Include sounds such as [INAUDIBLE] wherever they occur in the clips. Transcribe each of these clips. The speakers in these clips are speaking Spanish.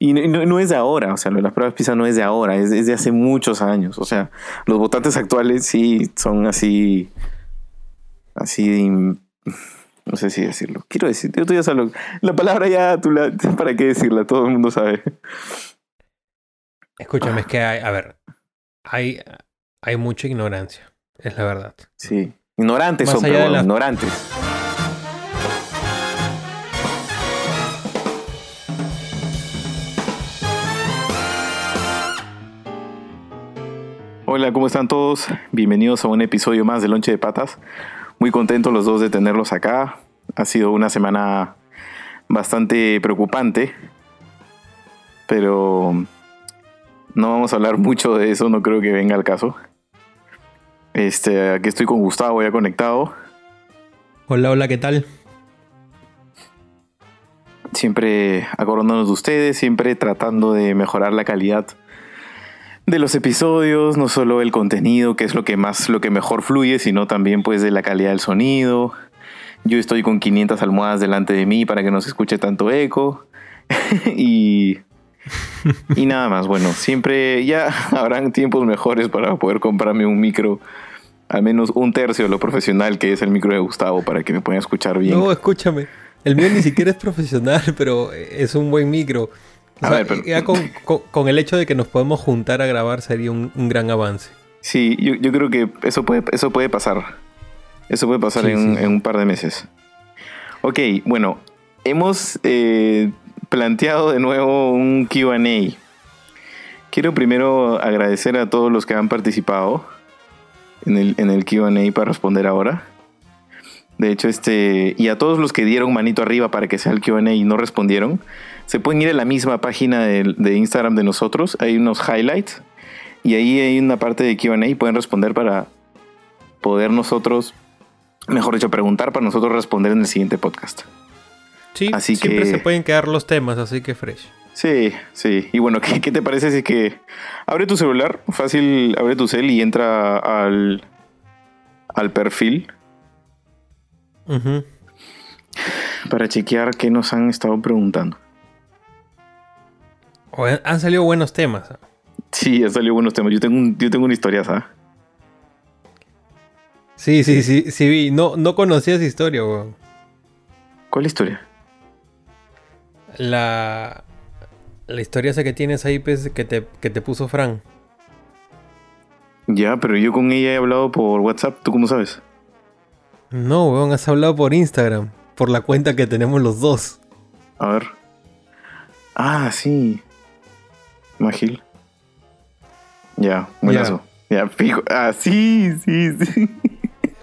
Y no, es de ahora, o sea, las pruebas PISA no es de ahora, es, de hace muchos años. O sea, los votantes actuales sí son así, así, no sé si decirlo. Quiero decir, tú ya sabes, la palabra ya, tú la, ¿para qué decirla? Todo el mundo sabe. Escúchame, es que hay, a ver, hay, hay mucha ignorancia, es la verdad. Sí, ignorantes son, pero ignorantes. Hola, ¿cómo están todos? Bienvenidos a un episodio más de Lonche de Patas. Muy contentos los dos de tenerlos acá. Ha sido una semana bastante preocupante, pero no vamos a hablar mucho de eso, no creo que venga al caso. Este, aquí estoy con Gustavo ya conectado. Hola, hola, ¿qué tal? Siempre acordándonos de ustedes, siempre tratando de mejorar la calidad de los episodios, no solo el contenido, que es lo que más, lo que mejor fluye, sino también pues de la calidad del sonido. Yo estoy con 500 almohadas delante de mí para que no se escuche tanto eco. [LAUGHS] y, y nada más, bueno, siempre ya [LAUGHS] habrán tiempos mejores para poder comprarme un micro, al menos un tercio de lo profesional que es el micro de Gustavo, para que me puedan escuchar bien. No, escúchame. El mío ni siquiera es profesional, [LAUGHS] pero es un buen micro. A ver, ya [LAUGHS] con, el hecho de que nos podemos juntar a grabar sería un, gran avance. Sí, yo, creo que eso puede, eso puede pasar. Eso puede pasar en, un par de meses. Ok, bueno, hemos eh, planteado de nuevo un QA. Quiero primero agradecer a todos los que han participado en el, en el QA para responder ahora. De hecho, este. Y a todos los que dieron manito arriba para que sea el QA y no respondieron se pueden ir a la misma página de, Instagram de nosotros, hay unos highlights y ahí hay una parte de QA y pueden responder para poder nosotros, mejor dicho, preguntar para nosotros responder en el siguiente podcast. Sí, así siempre se pueden quedar los temas, así que fresh. Sí, sí. Y bueno, ¿qué, te parece si que abre tu celular, fácil, abre tu cel y entra al, al perfil? Para chequear qué nos han estado preguntando han salido buenos temas. Sí, han salido buenos temas. Yo tengo, yo tengo una historia, ¿sabes? Sí, sí, sí, sí vi. No, no conocía esa historia, weón. ¿Cuál historia? La, la historia esa que tienes ahí, pues, que te, que te puso Fran. Ya, pero yo con ella he hablado por WhatsApp. ¿Tú cómo sabes? No, weón, has hablado por Instagram. Por la cuenta que tenemos los dos. A ver. Ah, sí. Magil. Ya, buenazo. Ya, fijo. Ah, sí, sí, sí.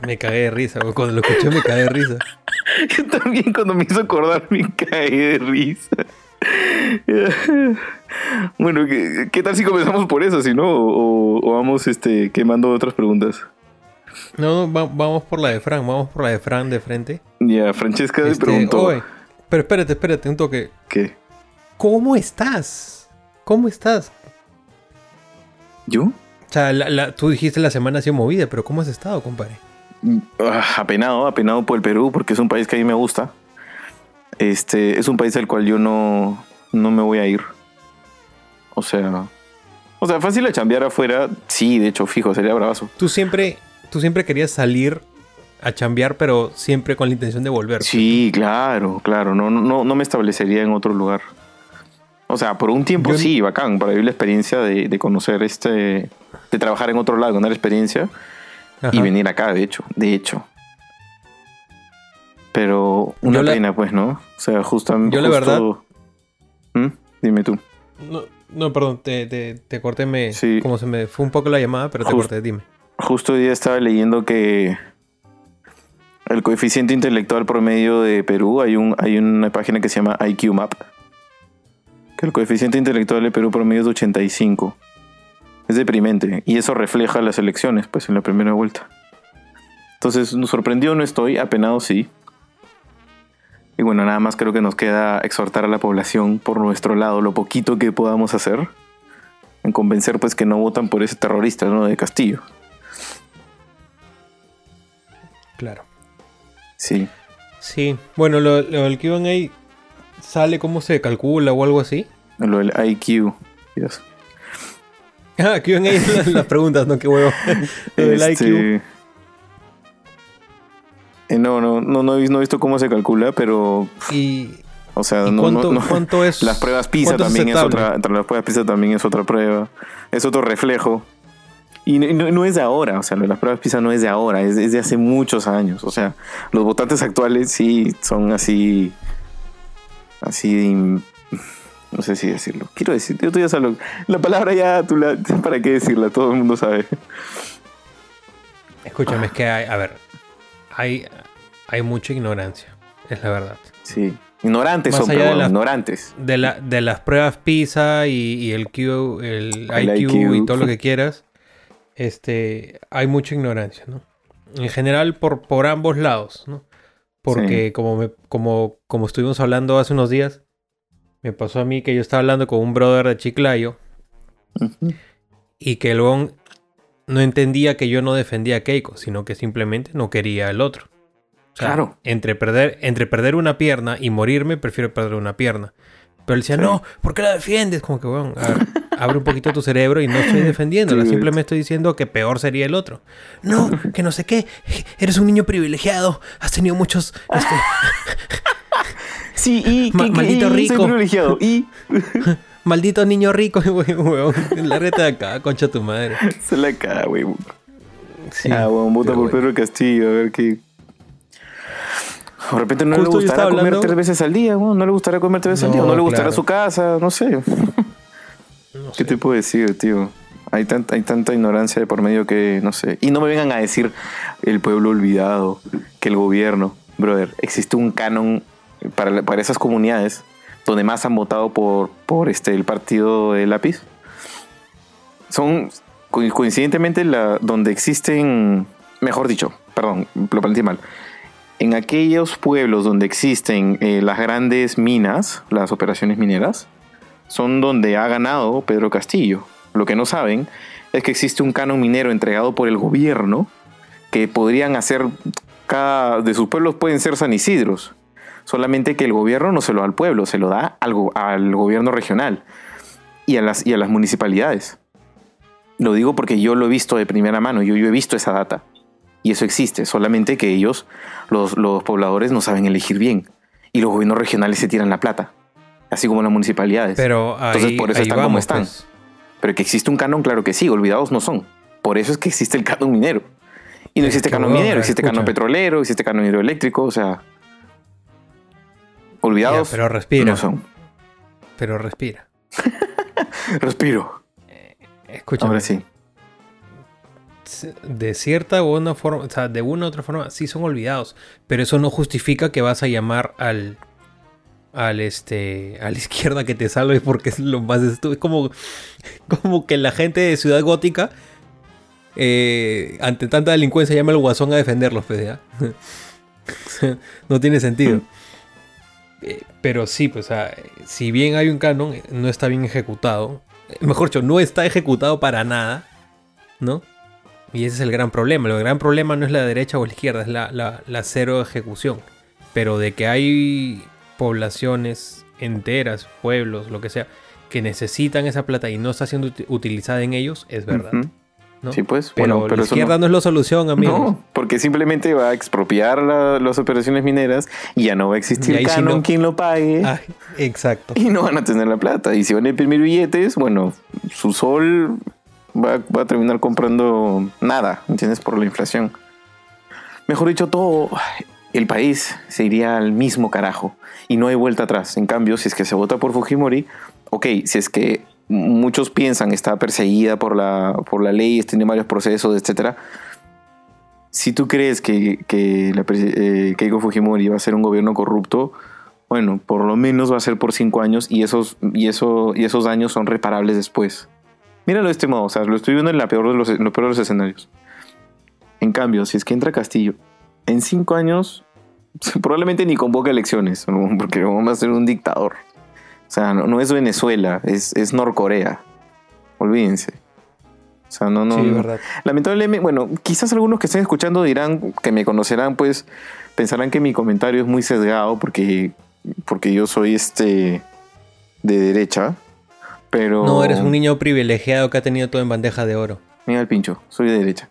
Me cagué de risa, cuando lo escuché me cagué de risa. [LAUGHS] Yo también cuando me hizo acordar me cagué de risa. Bueno, ¿qué, tal si comenzamos por eso, si no? O, vamos este, quemando otras preguntas. No, vamos por la de Fran, vamos por la de Fran de frente. Ya, Francesca le este, preguntó. pero espérate, espérate, un toque. ¿Qué? ¿Cómo estás? ¿Cómo estás? ¿Yo? O sea, tú dijiste la semana ha sido movida, pero ¿cómo has estado, compadre? Ah, apenado, apenado por el Perú, porque es un país que a mí me gusta. Este, es un país al cual yo no, no me voy a ir. O sea, o sea, fácil de chambear afuera, sí, de hecho, fijo, sería bravazo. Tú siempre, tú siempre querías salir a chambear, pero siempre con la intención de volver. Sí, claro, claro. No, no, no me establecería en otro lugar. O sea, por un tiempo sí, bacán, para vivir la experiencia de, conocer este, de trabajar en otro lado, ganar experiencia y venir acá, de hecho, de hecho. Pero una pena, pues, ¿no? O sea, justamente. Yo la verdad. ¿Mm? Dime tú. No, no perdón, te, te, corté, me, como se me fue un poco la llamada, pero te corté, dime. Justo hoy día estaba leyendo que el coeficiente intelectual promedio de Perú, hay, un, hay una página que se llama IQ Map que el coeficiente intelectual de Perú promedio es de 85. Es deprimente. Y eso refleja las elecciones, pues, en la primera vuelta. Entonces, nos sorprendió, no estoy, apenado sí. Y bueno, nada más creo que nos queda exhortar a la población por nuestro lado lo poquito que podamos hacer en convencer pues que no votan por ese terrorista, ¿no? De Castillo. Claro. Sí. Sí. Bueno, lo, lo del que iban ahí ¿Sale cómo se calcula o algo así? Lo del IQ. Dios. Ah, QA [LAUGHS] las, las preguntas, no, qué huevo. Lo del IQ. Este, eh, no, no, no, no he, visto, cómo se calcula, pero. Y. O sea, no, cuánto, no, ¿cuánto es? Las pruebas PISA también es, otra. Entre las pruebas PISA también es otra prueba. Es otro reflejo. Y no, es de ahora, o sea, las pruebas PISA no es de ahora, es, es, de hace muchos años. O sea, los votantes actuales sí son así. Así. No sé si decirlo. Quiero decir, yo ya sabes, La palabra ya, tú la, ¿para qué decirla? Todo el mundo sabe. Escúchame, es que hay, a ver, hay, hay mucha ignorancia, es la verdad. Sí, ignorantes son, de ignorantes. De, la, de las pruebas PISA y, el, Q, el, IQ, y todo lo que quieras, este, hay mucha ignorancia, ¿no? En general por, por ambos lados, ¿no? Porque como, me, como, como estuvimos hablando hace unos días, me pasó a mí que yo estaba hablando con un brother de Chiclayo y que luego no entendía que yo no defendía a Keiko, sino que simplemente no quería al otro. claro. Entre perder, entre perder una pierna y morirme, prefiero perder una pierna. Pero él decía, no, ¿por qué la defiendes? Como que, bueno, abre un poquito tu cerebro y no estoy [LAUGHS] defendiéndola. Simplemente estoy diciendo que peor sería el otro. No, que no sé qué. Eres un niño privilegiado. Has tenido muchos. Este, [LAUGHS] sí, y. [LAUGHS] maldito rico. Soy privilegiado. Y. Maldito niño rico, weón. La reta de acá, concha tu madre. Se la caga, güey. Sí, ah, weón, vota por Pedro Castillo, a ver qué. De repente no le gustará comer tres veces al día. No le gustará comer tres veces al día. No le gustará su casa, no sé. [LAUGHS] ¿Qué te puedo decir, tío? Hay tanta, hay tanta ignorancia de por medio que, no sé. Y no me vengan a decir el pueblo olvidado, que el gobierno. Brother, existe un canon para, para esas comunidades donde más han votado por, por este, el partido de lápiz. Son coincidentemente la, donde existen, mejor dicho, perdón, lo planteé mal. En aquellos pueblos donde existen eh, las grandes minas, las operaciones mineras, son donde ha ganado Pedro Castillo. Lo que no saben es que existe un canon minero entregado por el gobierno que podrían hacer, cada de sus pueblos pueden ser San Isidros solamente que el gobierno no se lo da al pueblo, se lo da al, al gobierno regional y a, las, y a las municipalidades. Lo digo porque yo lo he visto de primera mano, yo, yo he visto esa data. Y eso existe, solamente que ellos, los, los pobladores, no saben elegir bien. Y los gobiernos regionales se tiran la plata, así como las municipalidades. Pero Entonces por eso están como están. Pues. Pero que existe un canon, claro que sí, olvidados no son. Por eso es que existe el canon minero. Y no existe canon minero, existe canon petrolero, existe canon hidroeléctrico, o sea, olvidados. pero respira. No son. Pero respira. [LAUGHS] Respiro. Eh, escúchame. Ahora sí. De cierta u una forma, o sea, de una u otra forma, sí son olvidados. Pero eso no justifica que vas a llamar al. Al este. a la [LAUGHS] izquierda que te salve porque es lo más Es como. [LAUGHS] Como que la gente de Ciudad Gótica. Eh, ante tanta delincuencia llama al guasón a defenderlos, pues, [LAUGHS] no tiene sentido. Eh, pero sí, pues, si bien hay un canon, no está bien ejecutado. Mejor dicho, no está ejecutado para nada, ¿no? Y ese es el gran problema. El gran problema no es la derecha o la izquierda, es la, la, cero ejecución. Pero de que hay poblaciones enteras, pueblos, lo que sea, que necesitan esa plata y no está siendo utilizada en ellos, es verdad. Sí, pues. Pero, bueno, pero la izquierda no... es la solución, amigo. No, porque simplemente va a expropiar las operaciones mineras y ya no va a existir canon quien lo pague. Ah, exacto. Y no van a tener la plata. Y si van a imprimir billetes, bueno, su sol va, a terminar comprando nada, ¿entiendes? Por la inflación. Mejor dicho, todo el país se iría al mismo carajo y no hay vuelta atrás. En cambio, si es que se vota por Fujimori, ok, si es que muchos piensan está perseguida por la, por la ley, tiene varios procesos, etc. Si tú crees que, que eh, Keiko Fujimori va a ser un gobierno corrupto, bueno, por lo menos va a ser por cinco años y esos, y eso, y esos daños son reparables después. Míralo de este modo, o sea, lo estoy viendo en, la peor de los, en peor de los escenarios. En cambio, si es que entra Castillo, en cinco años [LAUGHS] probablemente ni convoca elecciones, porque va a ser un dictador. O sea, no, es Venezuela, es, es, Norcorea. Olvídense. O sea, no, no. Sí, verdad. Lamentablemente, bueno, quizás algunos que estén escuchando dirán, que me conocerán, pues pensarán que mi comentario es muy sesgado porque, porque yo soy este de derecha. Pero... No, eres un niño privilegiado que ha tenido todo en bandeja de oro. Mira el pincho, soy de derecha.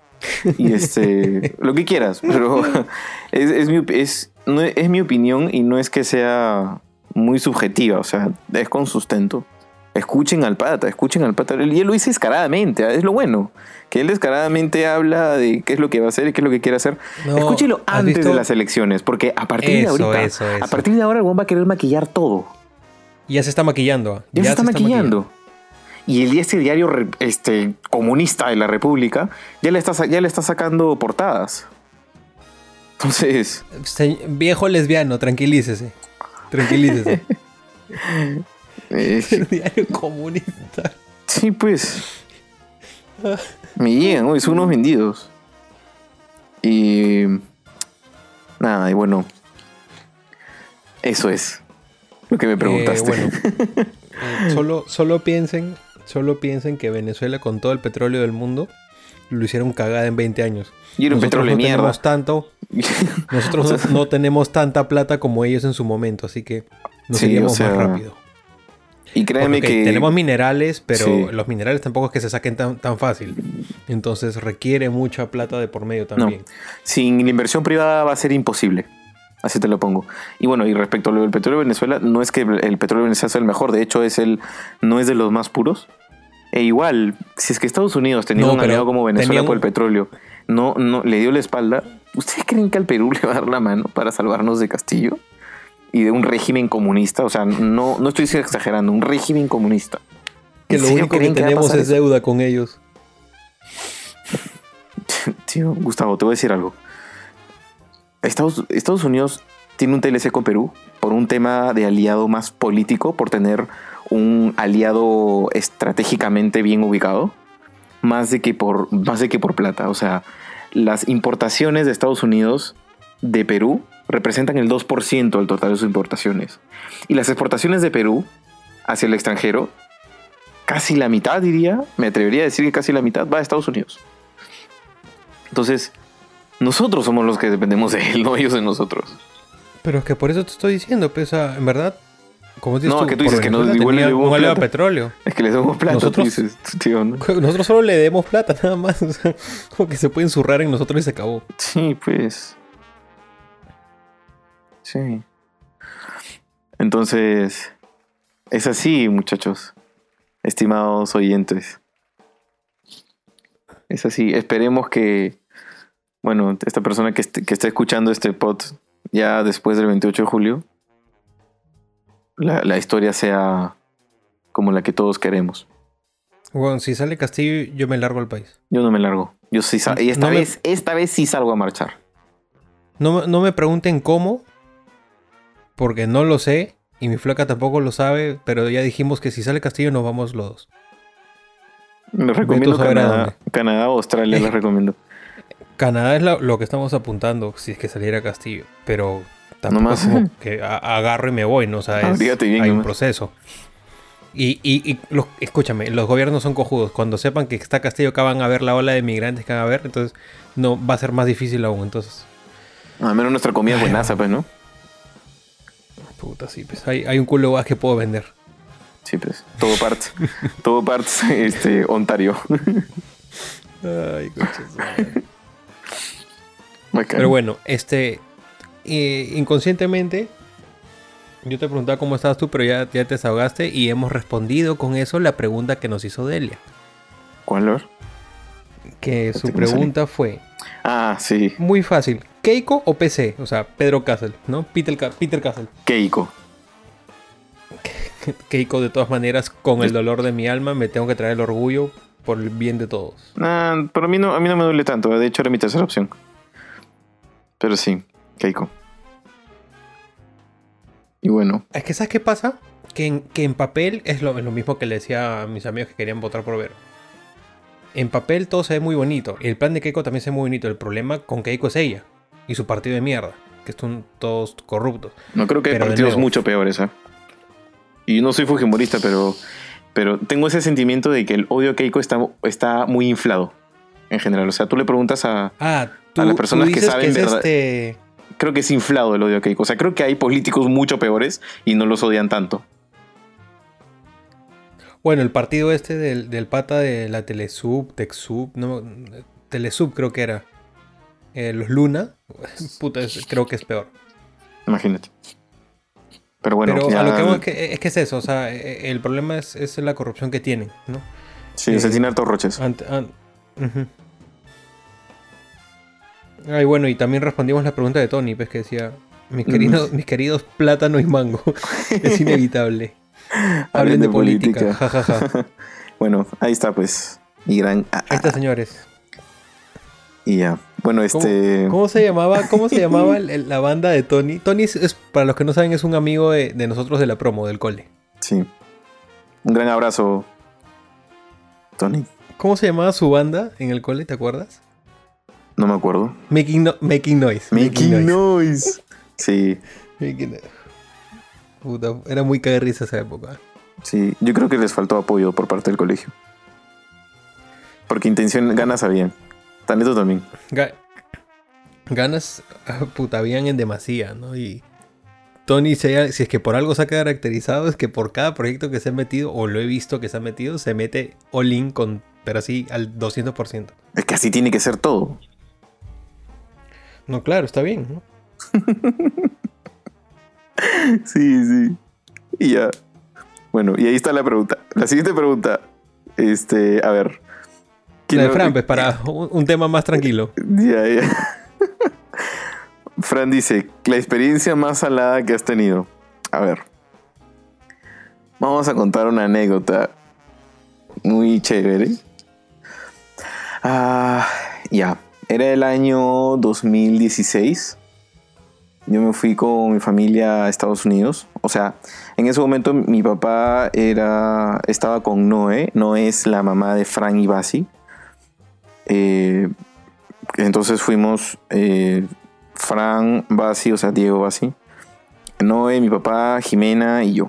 Y este, [LAUGHS] lo que quieras, pero [LAUGHS] es, es, mi, es, no, es mi opinión y no es que sea muy subjetiva, o sea, es con sustento. Escuchen al pata, escuchen al pata. Y él lo dice descaradamente, es lo bueno. Que él descaradamente habla de qué es lo que va a hacer y qué es lo que quiere hacer. No, Escúchelo ¿has antes visto? de las elecciones, porque a partir de ahorita, eso, eso. a partir de ahora el va a querer maquillar todo. Ya se está maquillando. Ya, se está maquillando. Y el este diario este, comunista de la República ya le está, ya le está sacando portadas. Entonces, Se- viejo lesbiano, tranquilícese. Tranquilícese. [LAUGHS] eh, [LAUGHS] El diario comunista. sí, pues. Me llegan, hoy son unos vendidos. Y. Nada, y bueno. Eso es lo que me preguntaste. Eh, bueno, [LAUGHS] eh, solo, solo piensen, solo piensen que Venezuela con todo el petróleo del mundo lo hicieron cagada en 20 años. y era un Nosotros petróleo no mierda. tenemos tanto, [LAUGHS] nosotros O sea- no, no tenemos tanta plata como ellos en su momento, así que nos Sí, iríamos o sea, más rápido. y créeme Porque, que. tenemos minerales, pero Sí. los minerales tampoco es que se saquen tan, tan fácil. Entonces requiere mucha plata de por medio también. Sin la inversión privada va a ser imposible. Así te lo pongo. Y bueno, y respecto a lo del petróleo de Venezuela, no es que el petróleo de Venezuela sea el mejor, de hecho es el, no es de los más puros. E igual, si es que Estados Unidos tenía No, un aliado como Venezuela un- por el petróleo, no, no le dio la espalda, ¿ustedes creen que al Perú [LAUGHS] le va a dar la mano para salvarnos de Castillo? Y de un régimen comunista, o sea, no, no estoy exagerando, un régimen comunista. Que ¿En lo único que tenemos es deuda con ellos. [LAUGHS] Tío, Gustavo, te voy a decir algo. Estados, Estados Unidos tiene un TLC con Perú por un tema de aliado más político, por tener un aliado estratégicamente bien ubicado, más de que por, más de que por plata. O sea, las importaciones de Estados Unidos de Perú representan el 2% del total de sus importaciones. Y las exportaciones de Perú hacia el extranjero, casi la mitad diría, me atrevería a decir que casi la mitad va a Estados Unidos. Entonces, nosotros somos los que dependemos de él, no ellos de nosotros. Pero es que por eso te estoy diciendo, pues, o sea, en verdad, como dices No, tú, que tú dices que no, Venezuela igual le debemos plata. petróleo. [LAUGHS] Es que les damos plata, Nosotros- tú dices, tío, ¿no? [LAUGHS] Nosotros solo le demos plata, [LAUGHS] nada más. O sea, como que se pueden zurrar en nosotros y se acabó. Sí, pues. Sí. Entonces, es así, muchachos. Estimados oyentes. Es así. Esperemos que, bueno, esta persona que, está escuchando este pod ya después del 28 de julio, la, la historia sea como la que todos queremos. Bueno, si sale Castillo, yo me largo al país. Yo no me largo. Yo sí sa- y esta No me- vez, esta vez sí salgo a marchar. No, me- no me pregunten cómo, porque no lo sé. Y mi flaca tampoco lo sabe, pero ya dijimos que si sale Castillo nos vamos los dos. Me recomiendo Canadá. Canadá o Australia, les recomiendo. Canadá es lo, lo que estamos apuntando si es que saliera Castillo, pero tampoco Nomás. es como [LAUGHS] que a- agarro y me voy, ¿no? O sea, es- bien hay un proceso. Y, y, y los- escúchame, los gobiernos son cojudos. Cuando sepan que está Castillo acá van a ver la ola de migrantes que van a ver, entonces no va a ser más difícil aún. Entonces, Al menos nuestra comida es buenaza, pues, ¿no? puta, sí, pues hay, hay un culo más que puedo vender. Sí, pues. Todo parts. todo parts, [LAUGHS] este, Ontario. [LAUGHS] Ay, coches, Pero bueno, este. eh, inconscientemente. Yo te preguntaba cómo estabas tú, pero ya, ya te desahogaste y hemos respondido con eso la pregunta que nos hizo Delia. ¿Cuál? Que su pregunta fue Ah, sí. muy fácil: ¿Keiko o PC? O sea, Pedro Castle, ¿no? Peter, Peter Castle. Keiko. [LAUGHS] Keiko, de todas maneras, con el dolor de mi alma, me tengo que traer el orgullo por el bien de todos. Ah, pero a mí, no, a mí no me duele tanto. De hecho, era mi tercera opción. Pero sí, Keiko. Y bueno, Es que, ¿sabes qué pasa? Que en, que en papel es lo, es lo mismo que le decía a mis amigos que querían votar por Vero. En papel todo se ve muy bonito. El plan de Keiko también se ve muy bonito. El problema con Keiko es ella y su partido de mierda, que son todos corruptos. no creo que hay Pero partidos nuevo. mucho peores, ¿eh? Y no soy fujimorista, pero, pero tengo ese sentimiento de que el odio a Keiko está, está muy inflado. En general. O sea, tú le preguntas a, Ah, tú, A las personas que saben es verdad- este... creo que es inflado el odio a Keiko. O sea, creo que hay políticos mucho peores y no los odian tanto. Bueno, el partido este del, del pata de la Telesub, Texub, no, Telesub creo que era. Eh, los Luna, [LAUGHS] puta, creo que es peor. Imagínate. Pero bueno, Pero ya- a lo que vamos es que, es que es eso, o sea, eh, el problema es, es la corrupción que tienen, ¿no? sí, se eh, tiene hartos roches. An-. Ay, bueno, y también respondimos la pregunta de Tony, pues que decía, mis queridos, mis queridos plátano y mango, [LAUGHS] es inevitable. Hablen de política, jajaja. [LAUGHS] Bueno, ahí está pues. Y gran. ah, Ahí está, señores. Y ya. Bueno, ¿Cómo, este. cómo se llamaba, cómo se llamaba [LAUGHS] el- el- la banda de Tony? Tony es, es, para los que no saben, es un amigo de, de nosotros de la promo, del cole. Sí. Un gran abrazo, Tony. ¿Cómo se llamaba su banda en el cole, te acuerdas? No me acuerdo. Making, no- Making Noise. Making noise. Sí, Making Noise. Puta, era muy caga de risa esa época. sí. Yo creo que les faltó apoyo por parte del colegio. Porque intención, ganas habían. Talento también. Ga- ganas, [LAUGHS] puta, habían en demasía, ¿no? Y Tony, si, hay- si es que por algo se ha caracterizado, es que por cada proyecto que se ha metido, o lo he visto que se ha metido, se mete all in con, pero así al 200%. Es que así tiene que ser todo. No, claro, está bien, ¿no? [LAUGHS] Sí, sí. Y ya. Bueno, y ahí está la pregunta. La siguiente pregunta. Este, a ver. ¿Quién La de lo- Fran, pues, para un, tema más tranquilo. Ya, ya. [LAUGHS] Fran dice, la experiencia más salada que has tenido. A ver. Vamos a contar una anécdota muy chévere. Ah, ya. Era el año 2016. Yo me fui con mi familia a Estados Unidos. O sea, en ese momento mi papá era, estaba con Noé. Noé es la mamá de Fran y Basi. Eh, entonces fuimos eh, Fran, Basi, o sea, Diego Basi, Noé, mi papá, Jimena y yo.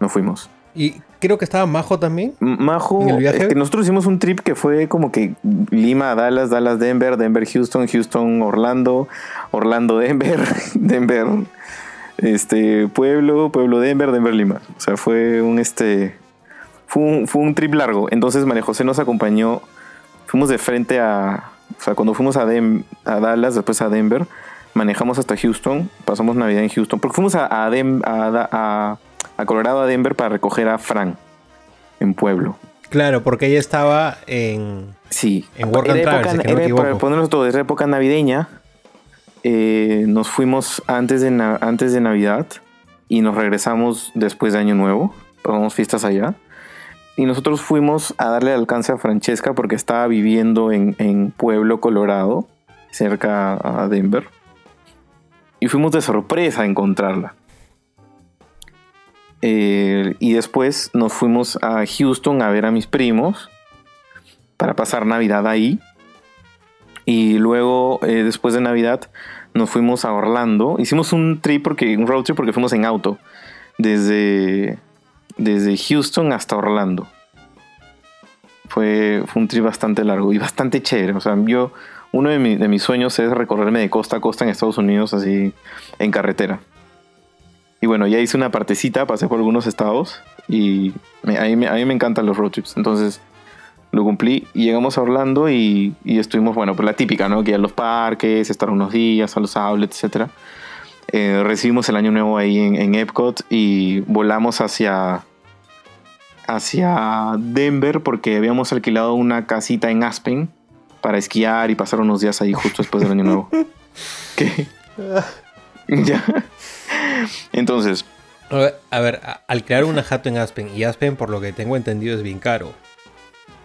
Nos fuimos. Y creo que estaba Majo también. Majo, que nosotros hicimos un trip que fue como que Lima, Dallas, Dallas, Denver, Denver, Houston, Houston, Orlando, Orlando, Denver, [LAUGHS] Denver, este, Pueblo, Pueblo, Denver, Denver, Lima. O sea, fue un este, fue un, fue un trip largo. Entonces María José nos acompañó, fuimos de frente a, o sea, cuando fuimos a, Dem- a Dallas, después a Denver, manejamos hasta Houston, pasamos Navidad en Houston, porque fuimos a, a, Dem- a, a- a Colorado, a Denver para recoger a Fran en Pueblo. Claro, porque ella estaba en. Sí. En Work Era época- no para ponernos todo, era época navideña. Eh, nos fuimos antes de, antes de Navidad y nos regresamos después de Año Nuevo. Pasamos fiestas allá. Y nosotros fuimos a darle alcance a Francesca porque estaba viviendo en, en Pueblo, Colorado, cerca a Denver. Y fuimos de sorpresa a encontrarla. Eh, y después nos fuimos a Houston a ver a mis primos para pasar Navidad ahí. Y luego, eh, después de Navidad, nos fuimos a Orlando. Hicimos un trip, porque, un road trip porque fuimos en auto. Desde, desde Houston hasta Orlando. Fue, fue un trip bastante largo y bastante chévere. O sea, yo, uno de, mi- de mis sueños es recorrerme de costa a costa en Estados Unidos, así, en carretera. Y bueno, ya hice una partecita, pasé por algunos estados y me- a, mí, me- a mí me encantan los road trips. Entonces lo cumplí y llegamos a Orlando y, y estuvimos, bueno, pues la típica, ¿no? Que a los parques, estar unos días, a los outlets, etc. recibimos el año nuevo ahí en, en Epcot y volamos hacia, hacia Denver porque habíamos alquilado una casita en Aspen para esquiar y pasar unos días ahí justo después del año nuevo. [LAUGHS] ¿Qué? [LAUGHS] ya. Entonces, A ver, a ver, a- al crear una jato en Aspen, y Aspen, por lo que tengo entendido, es bien caro.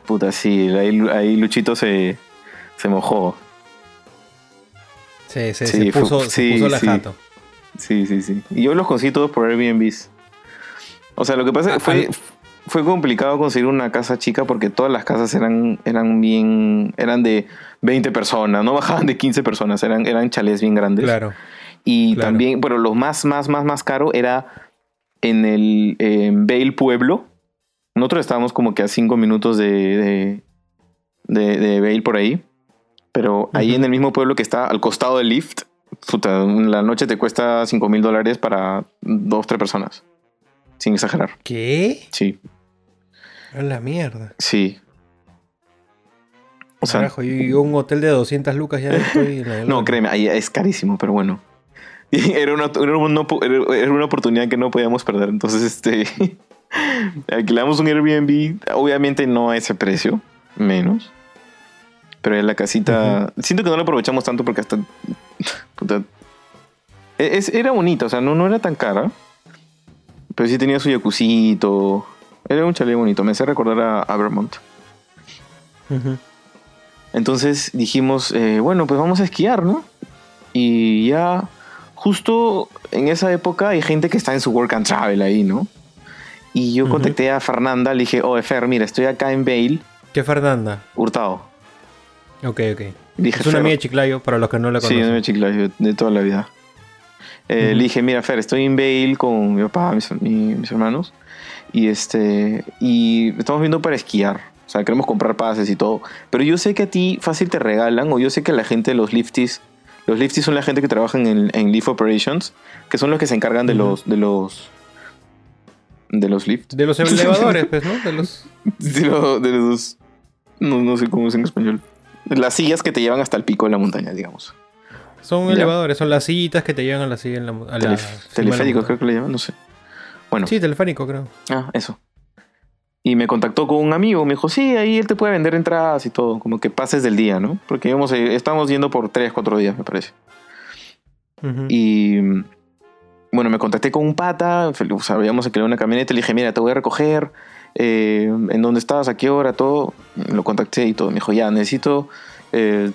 puta, sí, ahí, ahí Luchito se, se mojó. Se, se, Sí, se fue- puso, se sí, puso la sí. jato. Sí, sí, sí. Y yo los conseguí todos por Airbnbs. O sea, lo que pasa es que Ah, fue, fue complicado conseguir una casa chica porque todas las casas eran, eran bien. eran de 20 personas, no bajaban de 15 personas, eran, eran chalés bien grandes. Claro. Y claro. también, pero lo más, más, más, más caro era en el en Vail Pueblo. Nosotros estábamos como que a 5 minutos de, de, de, de Vail por ahí. Pero ahí en el mismo pueblo que está al costado del lift, puta, la noche te cuesta 5 mil dólares para dos, tres personas. Sin exagerar. ¿Qué? Sí. A la mierda. Sí. O sea, Carajo, yo, un hotel de 200 lucas ya estoy en la [LAUGHS] No, créeme, ahí es carísimo, pero bueno. [LAUGHS] Era una, era, una, era una oportunidad que no podíamos perder. Entonces, este. [LAUGHS] alquilamos un Airbnb, obviamente no a ese precio, menos. Pero en la casita. Siento que no lo aprovechamos tanto porque hasta. E, era bonita, o sea, no, no era tan cara. Pero sí tenía su jacuzito. Era un chalet bonito. Me hace recordar a, Vermont. Entonces dijimos, eh, bueno, pues vamos a esquiar, ¿no? Y ya, justo en esa época hay gente que está en su work and travel ahí, ¿no? Y yo contacté a Fernanda, le dije, oh, Fer, mira, estoy acá en Bale. ¿Qué Fernanda? Hurtado. Ok, ok. es una amiga de Chiclayo, para los que no la conocen. Sí, una amiga de Chiclayo, de toda la vida. Eh, le dije, mira, Fer, estoy en Bale con mi papá, mis, mis hermanos. Y, este, y estamos viendo para esquiar. O sea, queremos comprar pases y todo. Pero yo sé que a ti fácil te regalan, o yo sé que la gente de los lifties, los lifties son la gente que trabaja en, en Lift Operations, que son los que se encargan de los, de los de los lifts. De los elevadores, pues, ¿no? De los. [LAUGHS] De, los. No, no, sé cómo es en español. Las sillas que te llevan hasta el pico de la montaña, digamos. Son elevadores, son las sillitas que te llevan a la silla en la, a Teleférico, creo que le llaman, no sé. Bueno. Sí, teleférico, creo. Ah, eso. Y me contactó con un amigo, me dijo, sí, ahí él te puede vender entradas y todo, como que pases del día, ¿no? Porque íbamos, estamos yendo por 3, 4 días, me parece. Y bueno, me contacté con un pata, o sea, habíamos alquilado una camioneta, le dije, mira, te voy a recoger, eh, ¿en dónde estás? ¿A qué hora? Todo. Lo contacté y todo. Me dijo, ya, necesito eh,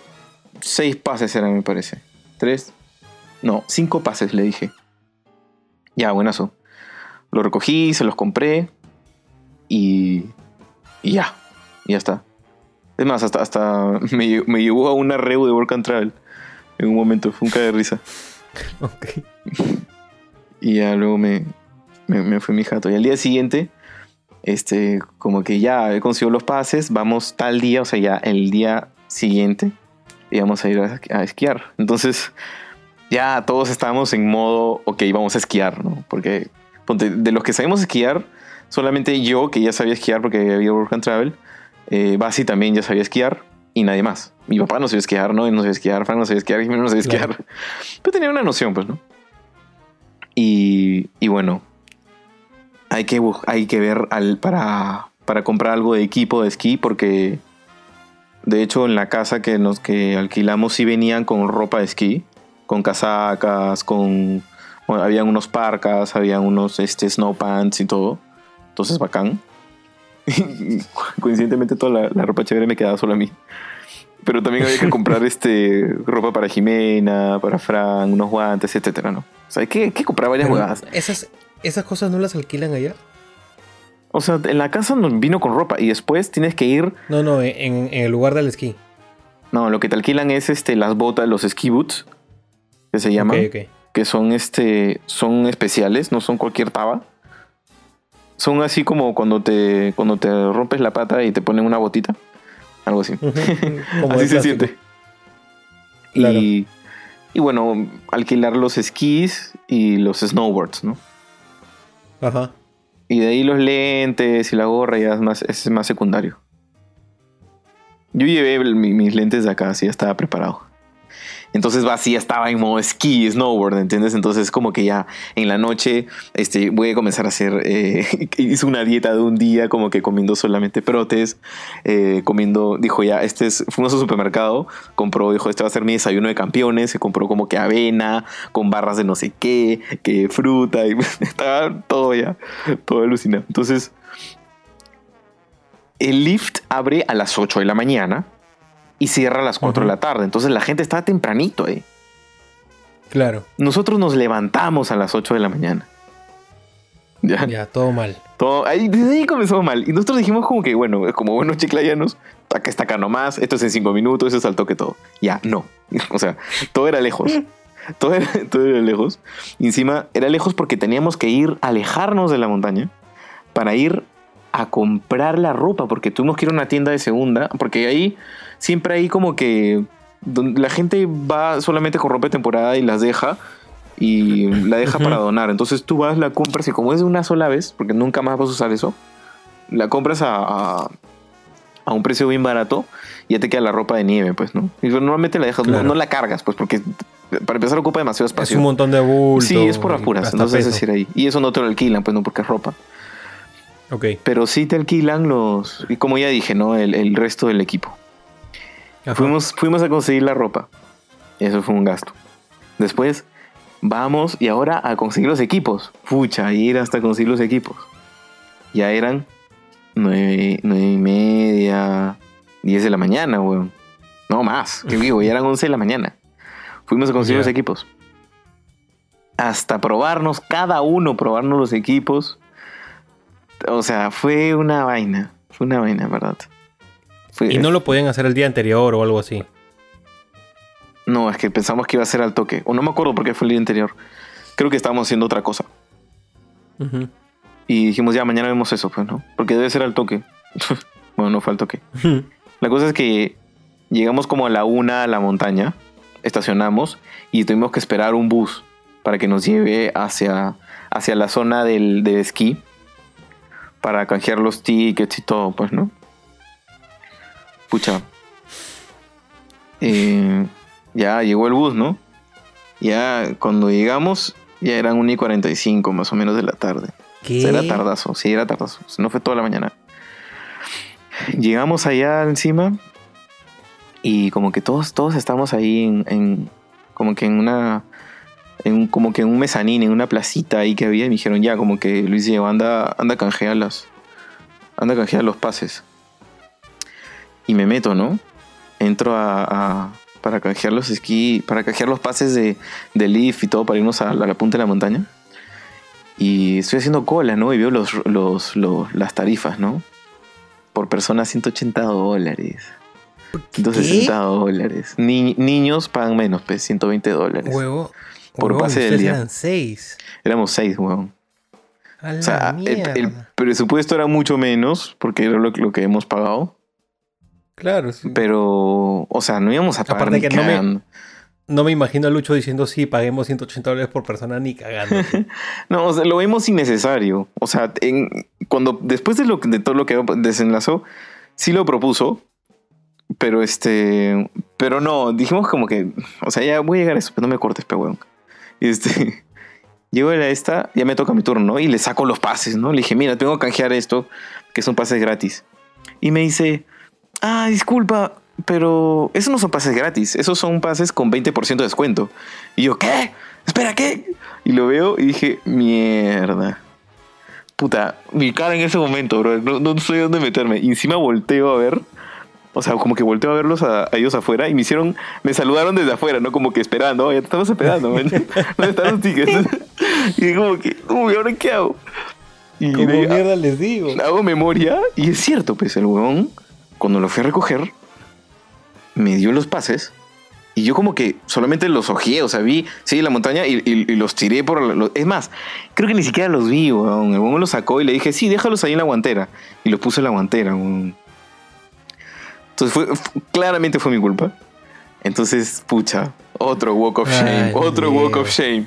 seis pases, eran, me parece. ¿Tres? No, cinco pases, le dije. Ya, buenazo. Lo recogí, se los compré y, y ya, ya está. Es más, hasta, hasta [LAUGHS] me, me, llevó a una reu de Work and Travel en un momento, fue un cae de risa. [LAUGHS] ok. [LAUGHS] Y ya luego me, me, fui mi jato. Y al día siguiente, este, como que ya he conseguido los pases, vamos tal día, o sea, ya el día siguiente, íbamos a ir a, esquiar. Entonces, ya todos estábamos en modo, ok, vamos a esquiar, ¿no? Porque de los que sabemos esquiar, solamente yo, que ya sabía esquiar porque había work and travel, eh, Basi también ya sabía esquiar y nadie más. Mi papá no sabía esquiar, ¿no? Él no sabía esquiar, Frank no sabía esquiar, Jimmy no sabía esquiar. Pero tenía una noción, pues, ¿no? Y, bueno, hay que, hay que ver al, para, para comprar algo de equipo de esquí porque de hecho en la casa que nos que alquilamos sí venían con ropa de esquí, con casacas, con bueno, habían unos parcas, habían unos este, snow pants y todo. Entonces bacán. [LAUGHS] Coincidentemente toda la, la, ropa chévere me quedaba solo a mí. Pero también había que comprar [LAUGHS] este ropa para Jimena, para Fran, unos guantes, etcétera, ¿no? O sea, hay que, comprar varias jugadas. ¿esas, ¿Esas cosas no las alquilan allá? O sea, en la casa vino con ropa y después tienes que ir. No, no, en, el lugar del esquí. No, lo que te alquilan es este, las botas, los ski boots, que se llaman. Que son este. son especiales, no son cualquier taba. Son así como cuando te. cuando te rompes la pata y te ponen una botita. Algo así. [LAUGHS] así se siente. Y, y, bueno, alquilar los esquís y los snowboards, ¿no? Ajá. Y de ahí los lentes y la gorra ya es más, es más secundario. Yo llevé mis lentes de acá, así estaba preparado. Entonces va así, estaba en modo ski, snowboard, ¿entiendes? Entonces como que ya en la noche este, voy a comenzar a hacer, eh, [LAUGHS] una dieta de un día como que comiendo solamente protes, eh, comiendo, dijo ya, este es, fuimos al supermercado, compró, dijo, este va a ser mi desayuno de campeones, se compró como que avena, con barras de no sé qué, que fruta, y [LAUGHS] estaba todo ya, todo alucinado. Entonces, el lift abre a las 8 de la mañana y cierra a las 4 de la tarde. Entonces la gente estaba tempranito ahí. Claro. Nosotros nos levantamos a las 8 de la mañana. Ya, ya todo mal. Todo, ahí, desde ahí comenzó mal. Y nosotros dijimos como que, bueno, como buenos chiclayanos, acá está acá nomás, esto es en 5 minutos, eso es al toque todo. Ya, no. [LAUGHS] O sea, todo era lejos. [LAUGHS] Todo era, todo era lejos. Y encima era lejos porque teníamos que ir, alejarnos de la montaña para ir a comprar la ropa, porque tuvimos que ir a una tienda de segunda, porque ahí siempre hay como que la gente va solamente con ropa de temporada y las deja y la deja para donar. Entonces tú vas, la compras y como es de una sola vez, porque nunca más vas a usar eso, la compras a, a, un precio bien barato y ya te queda la ropa de nieve, pues, ¿no? Y normalmente la dejas, no, la cargas, pues, porque para empezar ocupa demasiado espacio. Es un montón de bulto. Sí, es por apuras, entonces es decir ahí. Y eso no te lo alquilan, pues, no, porque es ropa. Ok. Pero sí te alquilan los, y como ya dije, ¿no? El, el resto del equipo. Fuimos, fuimos a conseguir la ropa. Eso fue un gasto. Después, vamos y ahora a conseguir los equipos. Pucha, ir hasta conseguir los equipos. Ya eran nueve, nueve y media, diez de la mañana, weón. No más, que digo, ya eran once de la mañana. Fuimos a conseguir los equipos. Hasta probarnos, cada uno probarnos los equipos. O sea, fue una vaina. Fue una vaina, ¿verdad? y no lo podían hacer el día anterior o algo así. No, es que pensamos que iba a ser al toque. O no me acuerdo por qué fue el día anterior. Creo que estábamos haciendo otra cosa. Y dijimos, ya, mañana vemos eso, pues, ¿no? Porque debe ser al toque. [LAUGHS] bueno, no fue al toque. [LAUGHS] la cosa es que llegamos como a la una a la montaña, estacionamos y tuvimos que esperar un bus para que nos lleve hacia, hacia la zona del, del esquí para canjear los tickets y todo, pues, ¿no? Pucha. Eh, ya llegó el bus, ¿no? Ya cuando llegamos, ya eran 1 y 45 más o menos de la tarde. ¿Qué? era tardazo, sí, era tardazo. No fue toda la mañana. Llegamos allá encima y como que todos, todos estamos ahí en, como que en una, en, como que en un mezanín, en una placita ahí que había y me dijeron ya, como que Luis dijo, anda, anda a canjear las, anda a canjear los pases. Y me meto, ¿no? Entro a para canjear los esquí, para canjear los pases de, de Leaf y todo para irnos a la, punta de la montaña. Y estoy haciendo cola, ¿no? Y veo los, los, las tarifas, ¿no? Por persona 180 dólares. 160 dólares. niños pagan menos, pues 120 dólares. Huevo. Por pase del día. Eran seis. Éramos seis, huevón. o sea, el, presupuesto era mucho menos porque era lo, lo que hemos pagado. Claro, Pero, o sea, no íbamos a pagar Aparte que no me, no me, imagino a Lucho diciendo, sí, paguemos 180 dólares por persona ni cagando. [LAUGHS] no, o sea, lo vimos innecesario. O sea, cuando después de, lo, de todo lo que desenlazó, sí lo propuso, pero este, pero no, dijimos como que, o sea, ya voy a llegar a eso, pero no me cortes, pe Y este, [LAUGHS] llego a esta, ya me toca mi turno, ¿no? Y le saco los pases, ¿no? Le dije, mira, tengo que canjear esto, que son pases gratis. Y me dice, ah, disculpa, pero esos no son pases gratis, esos son pases con 20% de descuento. Y yo, ¿qué? Espera, ¿qué? Y lo veo y dije, mierda. Puta, mi cara en ese momento, bro, no, no sé dónde meterme. Y encima volteo a ver, o sea, como que volteo a verlos a, ellos afuera y me hicieron, me saludaron desde afuera, ¿no? Como que esperando, ya te estamos esperando, [LAUGHS] ¿dónde están los tickets? [LAUGHS] y como que, uy, ¿ahora qué hago? Y como mierda les digo. Hago memoria y es cierto, pues el huevón cuando lo fui a recoger, me dio los pases y yo como que solamente los ojeé, o sea, vi, sí, la montaña y, los tiré por... Los, es más, creo que ni siquiera los vi, weón. El weón los sacó y le dije, sí, déjalos ahí en la guantera. Y los puse en la guantera, Entonces fue, claramente fue mi culpa. Entonces, pucha, otro walk of shame, otro walk of shame.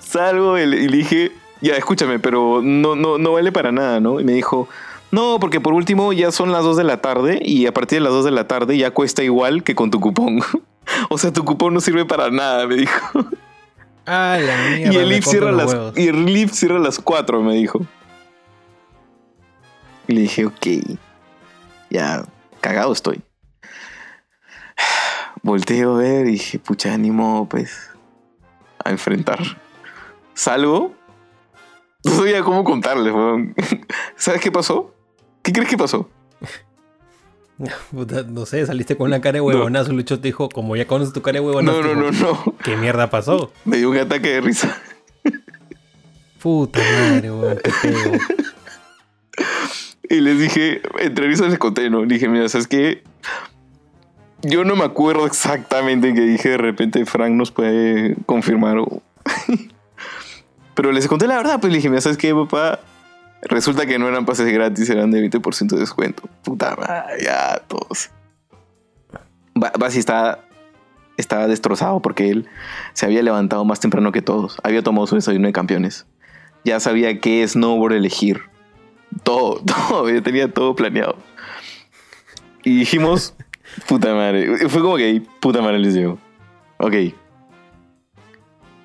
Salgo y le dije, ya, escúchame, pero no, no, no vale para nada, ¿no? Y me dijo, no, porque por último ya son las 2 de la tarde y a partir de las 2 de la tarde ya cuesta igual que con tu cupón. [LAUGHS] o sea, tu cupón no sirve para nada, me dijo. Ah, la [LAUGHS] y el lift cierra las y el lift cierra a las 4, me dijo. Y le dije, ok. Ya, cagado estoy. Volteo a ver y dije, pucha, ánimo, pues, a enfrentar. Salgo. No sabía cómo contarles, weón. [LAUGHS] ¿Sabes qué pasó? ¿Qué crees que pasó? [LAUGHS] no sé, saliste con una cara de huevonazo. Lucho te dijo, como ya conoces tu cara de huevonazo. No, no, no, no. ¿Qué mierda pasó? [LAUGHS] Me dio un ataque de risa. Puta madre, weón, qué feo. Y les dije, entre risas les conté, ¿no? Dije, mira, ¿sabes qué? Yo no me acuerdo exactamente qué dije. De repente Frank nos puede confirmar. [LAUGHS] Pero les conté la verdad, pues le dije, mira, ¿sabes qué, papá? Resulta que no eran pases gratis, eran de 20% de descuento. Puta madre, ya todos. Basi estaba, estaba destrozado porque él se había levantado más temprano que todos. Había tomado su desayuno de campeones. Ya sabía qué snowboard elegir. Todo, [LAUGHS] todo, yo tenía todo planeado. Y dijimos, [LAUGHS] puta madre. Fue como que, puta madre, les digo. Ok.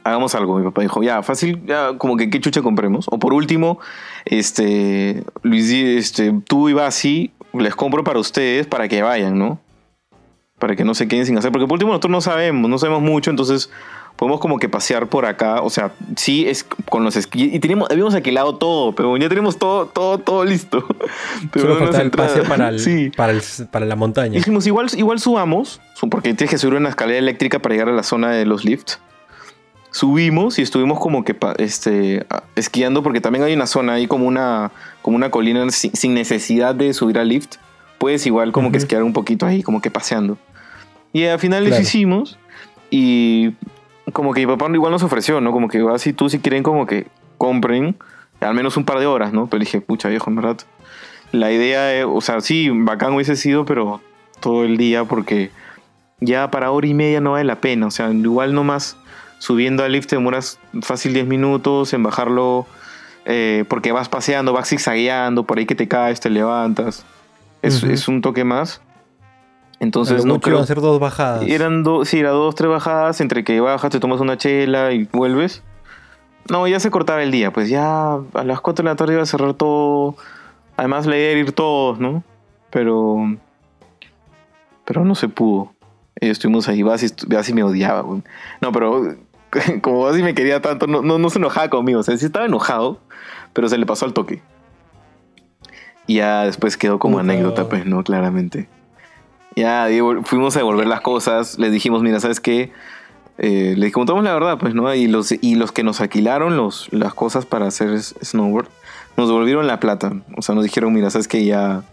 Hagamos algo. Mi papá dijo, ya, fácil, ya, como que qué chucha compremos. O por último, este, Luis, este, tú y Basi, les compro para ustedes para que vayan, ¿no? Para que no se queden sin hacer. Porque por último nosotros no sabemos, no sabemos mucho, entonces podemos como que pasear por acá. O sea, sí es con los esquí. Y teníamos, habíamos alquilado todo, pero ya tenemos todo, todo, todo listo. [LAUGHS] Pero Solo falta el pase para, el, para, el, para, la montaña. dijimos, igual, igual subamos, porque tienes que subir una escalera eléctrica para llegar a la zona de los lifts. Subimos y estuvimos como que este, esquiando, porque también hay una zona ahí como una, como una colina sin, necesidad de subir al lift. Puedes igual como que esquiar un poquito ahí, como que paseando. Y al final les hicimos y como que mi papá igual nos ofreció, ¿no? Como que así tú si quieren como que compren al menos un par de horas, ¿no? Pero dije, pucha viejo, en verdad. La idea, o sea, sí, bacán hubiese sido, pero todo el día porque ya para hora y media no vale la pena. O sea, igual nomás subiendo al lift te demoras fácil 10 minutos en bajarlo eh, porque vas paseando, vas zigzagueando, por ahí que te caes, te levantas. Es, es un toque más. Entonces no creo. hacer dos bajadas. Eran dos, sí, era dos, tres bajadas, entre que bajas, te tomas una chela y vuelves. No, ya se cortaba el día, pues ya a las 4 de la tarde iba a cerrar todo. Además la idea era ir todos, ¿no? Pero. Pero no se pudo. Y estuvimos ahí, Basi, me odiaba, güey. No, pero [LAUGHS] como Basi me quería tanto, no, no, se enojaba conmigo. O sea, sí estaba enojado, pero se le pasó al toque. Y ya después quedó como anécdota, pues, ¿no? Claramente. Ya fuimos a devolver las cosas, les dijimos, mira, ¿sabes qué? Eh, les contamos la verdad, pues, ¿no? Y los, y los que nos alquilaron los, las cosas para hacer snowboard, nos devolvieron la plata. O sea, nos dijeron, mira, ¿sabes qué? Ya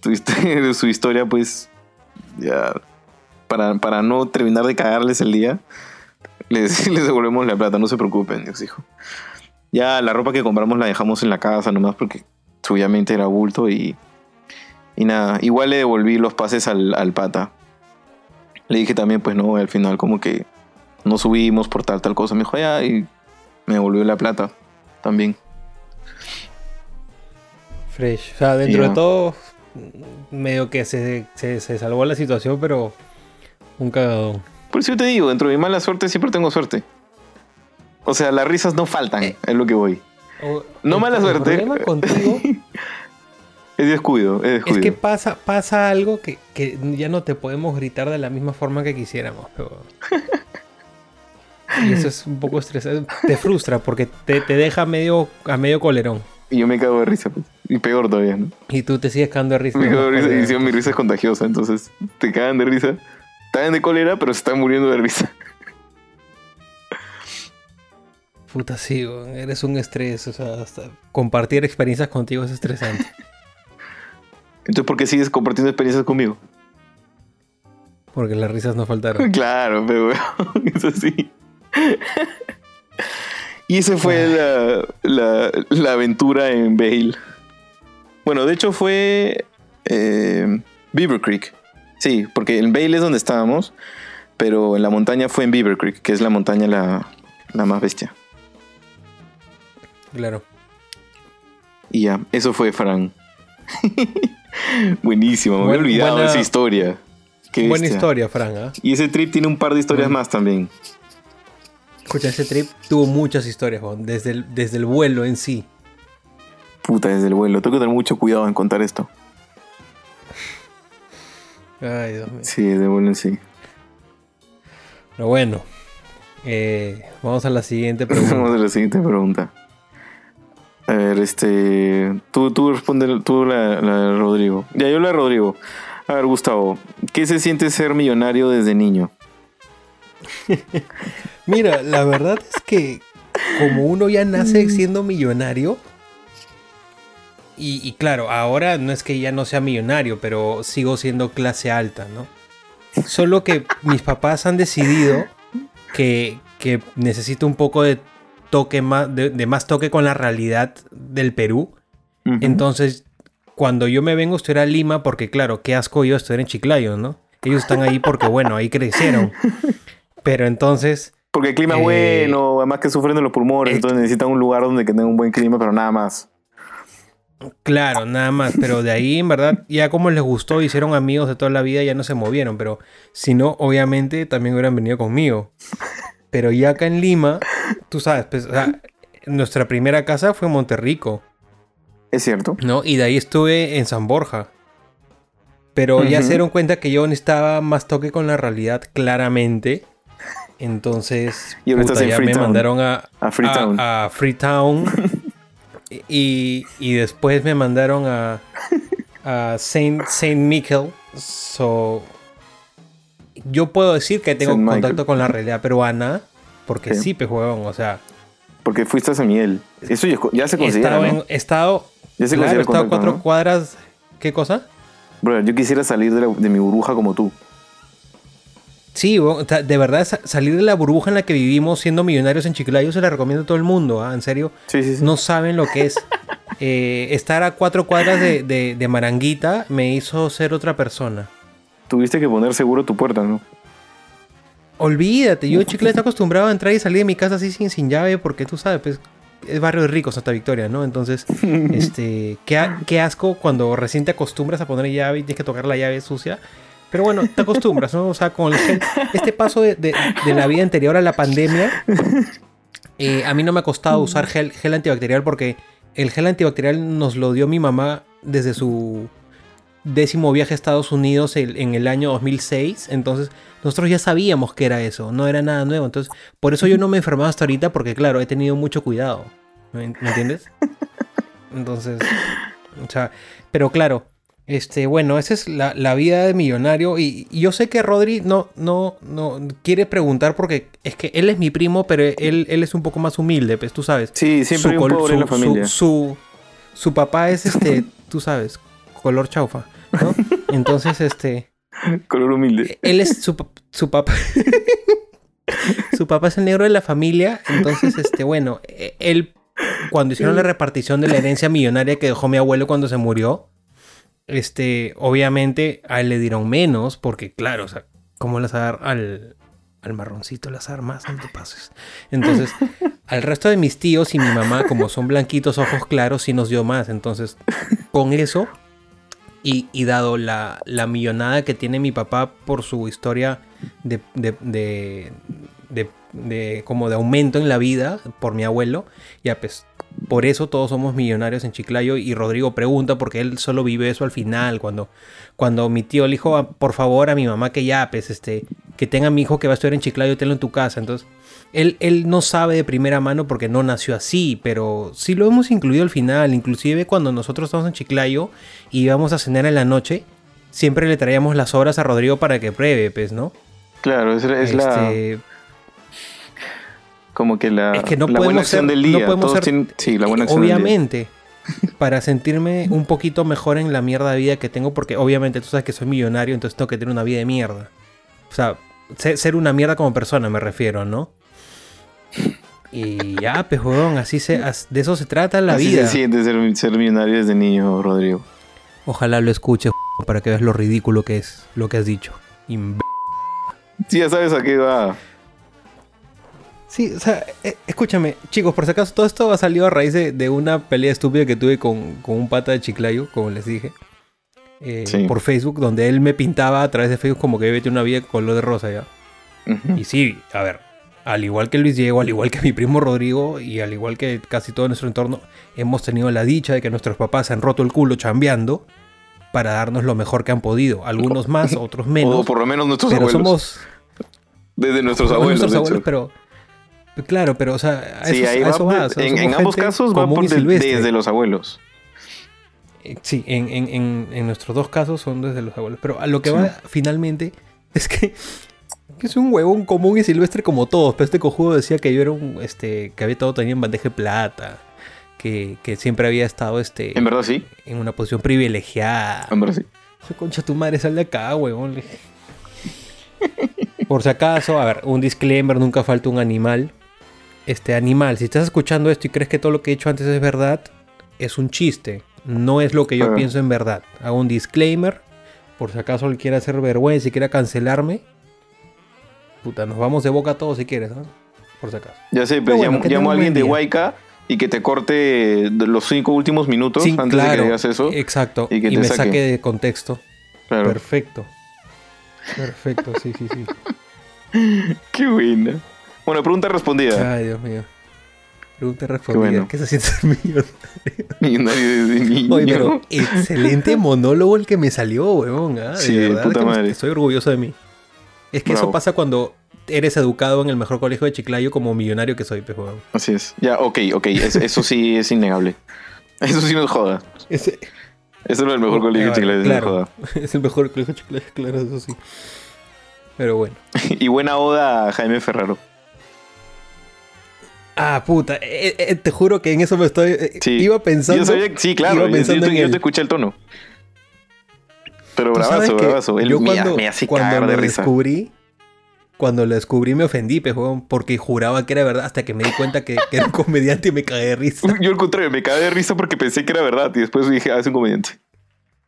tuviste [LAUGHS] su historia, pues, ya, para, para no terminar de cagarles el día, les, [LAUGHS] devolvemos la plata, no se preocupen, Dios dijo. Ya la ropa que compramos la dejamos en la casa nomás porque obviamente era bulto y y nada, igual le devolví los pases al, pata. Le dije también, pues no, al final como que no subimos por tal, tal cosa. Me dijo, ya, y me devolvió la plata también. Fresh. O sea, dentro de todo, medio que se, se, salvó la situación, pero un cagadón. Por eso yo te digo, dentro de mi mala suerte siempre tengo suerte. O sea, las risas no faltan, eh. es lo que voy. no mala suerte. contigo [LAUGHS] Es descuido, es descuido. Es que pasa, pasa algo que, ya no te podemos gritar de la misma forma que quisiéramos. [LAUGHS] y eso es un poco estresante. Te frustra porque te, deja medio, a medio colerón. Y yo me cago de risa, pues. Y peor todavía, ¿no? Y tú te sigues cagando de risa. Me cago de risa y mi risa es contagiosa. Entonces, te cagan de risa. Están de cólera, pero se están muriendo de risa. Puta, sí, eres un estrés. O sea, compartir experiencias contigo es estresante. [LAUGHS] Entonces, ¿por qué sigues compartiendo experiencias conmigo? Porque las risas no faltaron. [LAUGHS] Claro, pero [LAUGHS] eso sí. y esa fue la, aventura en Bale. Bueno, de hecho fue eh, Beaver Creek. Sí, porque en Bale es donde estábamos, pero en la montaña fue en Beaver Creek, que es la montaña la, la más bestia. Claro. Y ya, eso fue Fran. [LAUGHS] [LAUGHS] Buenísimo, me había olvidado de esa historia. buena historia, Fran. ¿ah? Y ese trip tiene un par de historias más también. Escucha, ese trip tuvo muchas historias, desde el, desde el vuelo en sí. Puta, desde el vuelo. Tengo que tener mucho cuidado en contar esto. Ay, Dios mío. Sí, desde el vuelo en sí. Pero bueno, eh, vamos a la siguiente pregunta. [LAUGHS] vamos a la siguiente pregunta. A ver, este. Tú, tú responde tú la, de Rodrigo. Ya, yo la de Rodrigo. A ver, Gustavo, ¿qué se siente ser millonario desde niño? [LAUGHS] Mira, la verdad es que como uno ya nace mm. siendo millonario, y, claro, ahora no es que ya no sea millonario, pero sigo siendo clase alta, ¿no? Solo que mis papás han decidido que, que necesito un poco de toque más, de, más toque con la realidad del Perú. Entonces, cuando yo me vengo a estudiar a Lima, porque claro, qué asco yo estudiar en Chiclayo, ¿no? Ellos están ahí porque, bueno, ahí crecieron. [LAUGHS] Pero entonces... Porque el clima es eh, bueno, además que sufren de los pulmones, entonces necesitan un lugar donde tenga un buen clima, pero nada más. Claro, nada más, pero de ahí en verdad ya como les gustó, hicieron amigos de toda la vida, ya no se movieron, pero si no, obviamente también hubieran venido conmigo. Pero ya acá en Lima, tú sabes, pues, nuestra primera casa fue en Monterrico. Es cierto. ¿No? Y de ahí estuve en San Borja. Pero ya se dieron cuenta que yo estaba más toque con la realidad claramente. Entonces, y ya me mandaron a, a Freetown. A, Freetown [LAUGHS] y, y, después me mandaron a, a Saint, Saint Michael. So, yo puedo decir que tengo contacto con la realidad peruana. Porque sí, sí o sea. Porque fuiste a San Miguel. Eso ya, se considera. He estado, ya se claro, estado cuatro cuadras. ¿Qué cosa? Bro, yo quisiera salir de, de mi burbuja como tú. Sí, de verdad, salir de la burbuja en la que vivimos siendo millonarios en Chiclayo se la recomiendo a todo el mundo, ¿ah? En serio, sí, sí, no saben lo que es. [LAUGHS] Eh, estar a cuatro cuadras de, de, Maranguita me hizo ser otra persona. Tuviste que poner seguro tu puerta, ¿no? Olvídate, yo en Chiclayo estoy acostumbrado a entrar y salir de mi casa así sin, sin llave porque tú sabes, pues es barrio de ricos Santa Victoria, ¿no? Entonces, [LAUGHS] este, qué, qué asco cuando recién te acostumbras a poner llave y tienes que tocar la llave sucia. Pero bueno, te acostumbras, ¿no? O sea, con el este paso de, la vida anterior a la pandemia, eh, a mí no me ha costado usar gel, gel antibacterial porque el gel antibacterial nos lo dio mi mamá desde su décimo viaje a Estados Unidos en el año 2006. Entonces, nosotros ya sabíamos que era eso, no era nada nuevo. Entonces, por eso yo no me he enfermado hasta ahorita porque, claro, he tenido mucho cuidado. ¿Me, entiendes? [LAUGHS] Entonces, o sea, pero claro, este, bueno, esa es la, vida de millonario. Y, yo sé que Rodri no, no, no quiere preguntar porque es que él es mi primo, pero él, él es un poco más humilde, pues tú sabes. Sí, siempre su, un pobre en la familia. Su, su, papá es este, tú sabes, color chaufa, ¿no? Entonces, este. Color humilde. Él es su, su papá. [LAUGHS] su papá es el negro de la familia. Entonces, este, bueno, e, él, cuando hicieron la repartición de la herencia millonaria que dejó mi abuelo cuando se murió este, obviamente a él le dieron menos, porque claro, o sea, ¿cómo las dar al, al marroncito las armas? No te pases. Entonces, al resto de mis tíos y mi mamá, como son blanquitos, ojos claros, sí nos dio más. Entonces, con eso, y, dado la, la, millonada que tiene mi papá por su historia de, de, de, como de aumento en la vida por mi abuelo, ya pues por eso todos somos millonarios en Chiclayo y Rodrigo pregunta porque él solo vive eso al final, cuando, cuando mi tío le dijo, ah, por favor a mi mamá que ya, pues, este, que tenga mi hijo que va a estudiar en Chiclayo, tenlo en tu casa. Entonces, él, él no sabe de primera mano porque no nació así, pero sí lo hemos incluido al final, inclusive cuando nosotros estamos en Chiclayo y íbamos a cenar en la noche, siempre le traíamos las obras a Rodrigo para que pruebe, pues, ¿no? Claro, es, es la este, como que la, es que no buena acción del día. sí, la buena acción Obviamente, para sentirme un poquito mejor en la mierda de vida que tengo, porque obviamente tú sabes que soy millonario, entonces tengo que tener una vida de mierda. O sea, ser una mierda como persona me refiero, ¿no? Y ya, pues, así se, de eso se trata la vida. Se siente ser, ser millonario desde niño, Rodrigo. Ojalá lo escuches para que veas lo ridículo que es lo que has dicho. Sí, ya sabes a qué va. Sí, o sea, eh, escúchame, chicos, por si acaso, todo esto ha salido a raíz de, una pelea estúpida que tuve con, un pata de Chiclayo, como les dije, eh, por Facebook, donde él me pintaba a través de Facebook como que vete una vida color de rosa ya. Y sí, a ver, al igual que Luis Diego, al igual que mi primo Rodrigo y al igual que casi todo nuestro entorno, hemos tenido la dicha de que nuestros papás se han roto el culo chambeando para darnos lo mejor que han podido. Algunos más, [LAUGHS] otros menos. O por lo menos nuestros pero Somos, Desde nuestros abuelos. Nuestros abuelos, pero Claro, pero o sea, a eso, va, en, ambos casos va por desde los abuelos. Eh, sí, en, nuestros dos casos son desde los abuelos. Pero a lo que va finalmente [LAUGHS] es que, es un huevón común y silvestre como todos. Pero este cojudo decía que yo era un. Este, que había todo tenido en bandeja de plata. Que, siempre había estado este. En verdad sí. En una posición privilegiada. En verdad sí. Concha tu madre, sal de acá, huevón. Por si acaso, a ver, un disclaimer, nunca falta un animal este animal, si estás escuchando esto y crees que todo lo que he dicho antes es verdad, es un chiste. No es lo que yo pienso en verdad. Hago un disclaimer. Por si acaso le quiere hacer vergüenza y quiera cancelarme. Puta, nos vamos de boca todos si quieres, ¿no? Por si acaso. Ya sé, pero llamo, a alguien de Huayca y que te corte los cinco últimos minutos Sí, antes de que digas eso. Exacto. y Y, que te me saque. saque de contexto. Claro. Perfecto. Perfecto, sí, sí, sí. [LAUGHS] Qué buena. Bueno, pregunta respondida. Ay, Dios mío. Pregunta respondida. bueno. ¿Qué se siente ser millonario? [LAUGHS] Millonario desde niño. Oye, pero excelente monólogo el que me salió, weón. ah, de Sí, verdad puta madre. Estoy orgulloso de mí. Es que eso pasa cuando eres educado en el mejor colegio de Chiclayo como millonario que soy, weón. Así es. Ya, ok, ok. es- eso sí es innegable. [LAUGHS] Eso sí no es joda. Ese- Eso no es el mejor colegio Ah, chileno, claro. es joda. [LAUGHS] es el mejor colegio de Chiclayo, claro, eso sí. Pero bueno. [LAUGHS] Y buena oda a Jaime Ferraro. Ah, puta. eh, eh, te juro que en eso me estoy. eh, Sí. Iba pensando. Yo sabía, sí, claro. iba Yo, pensando yo- en yo te escuché el tono. Pero bravazo, bravazo. Él yo cuando, me hace cuando cagar de lo risa. descubrí, cuando lo descubrí me ofendí, weón, porque juraba que era verdad hasta que me di cuenta que, que era un comediante y me cagué de risa. [LAUGHS] Yo al contrario, me cagué de risa porque pensé que era verdad y después dije, ah, es un comediante.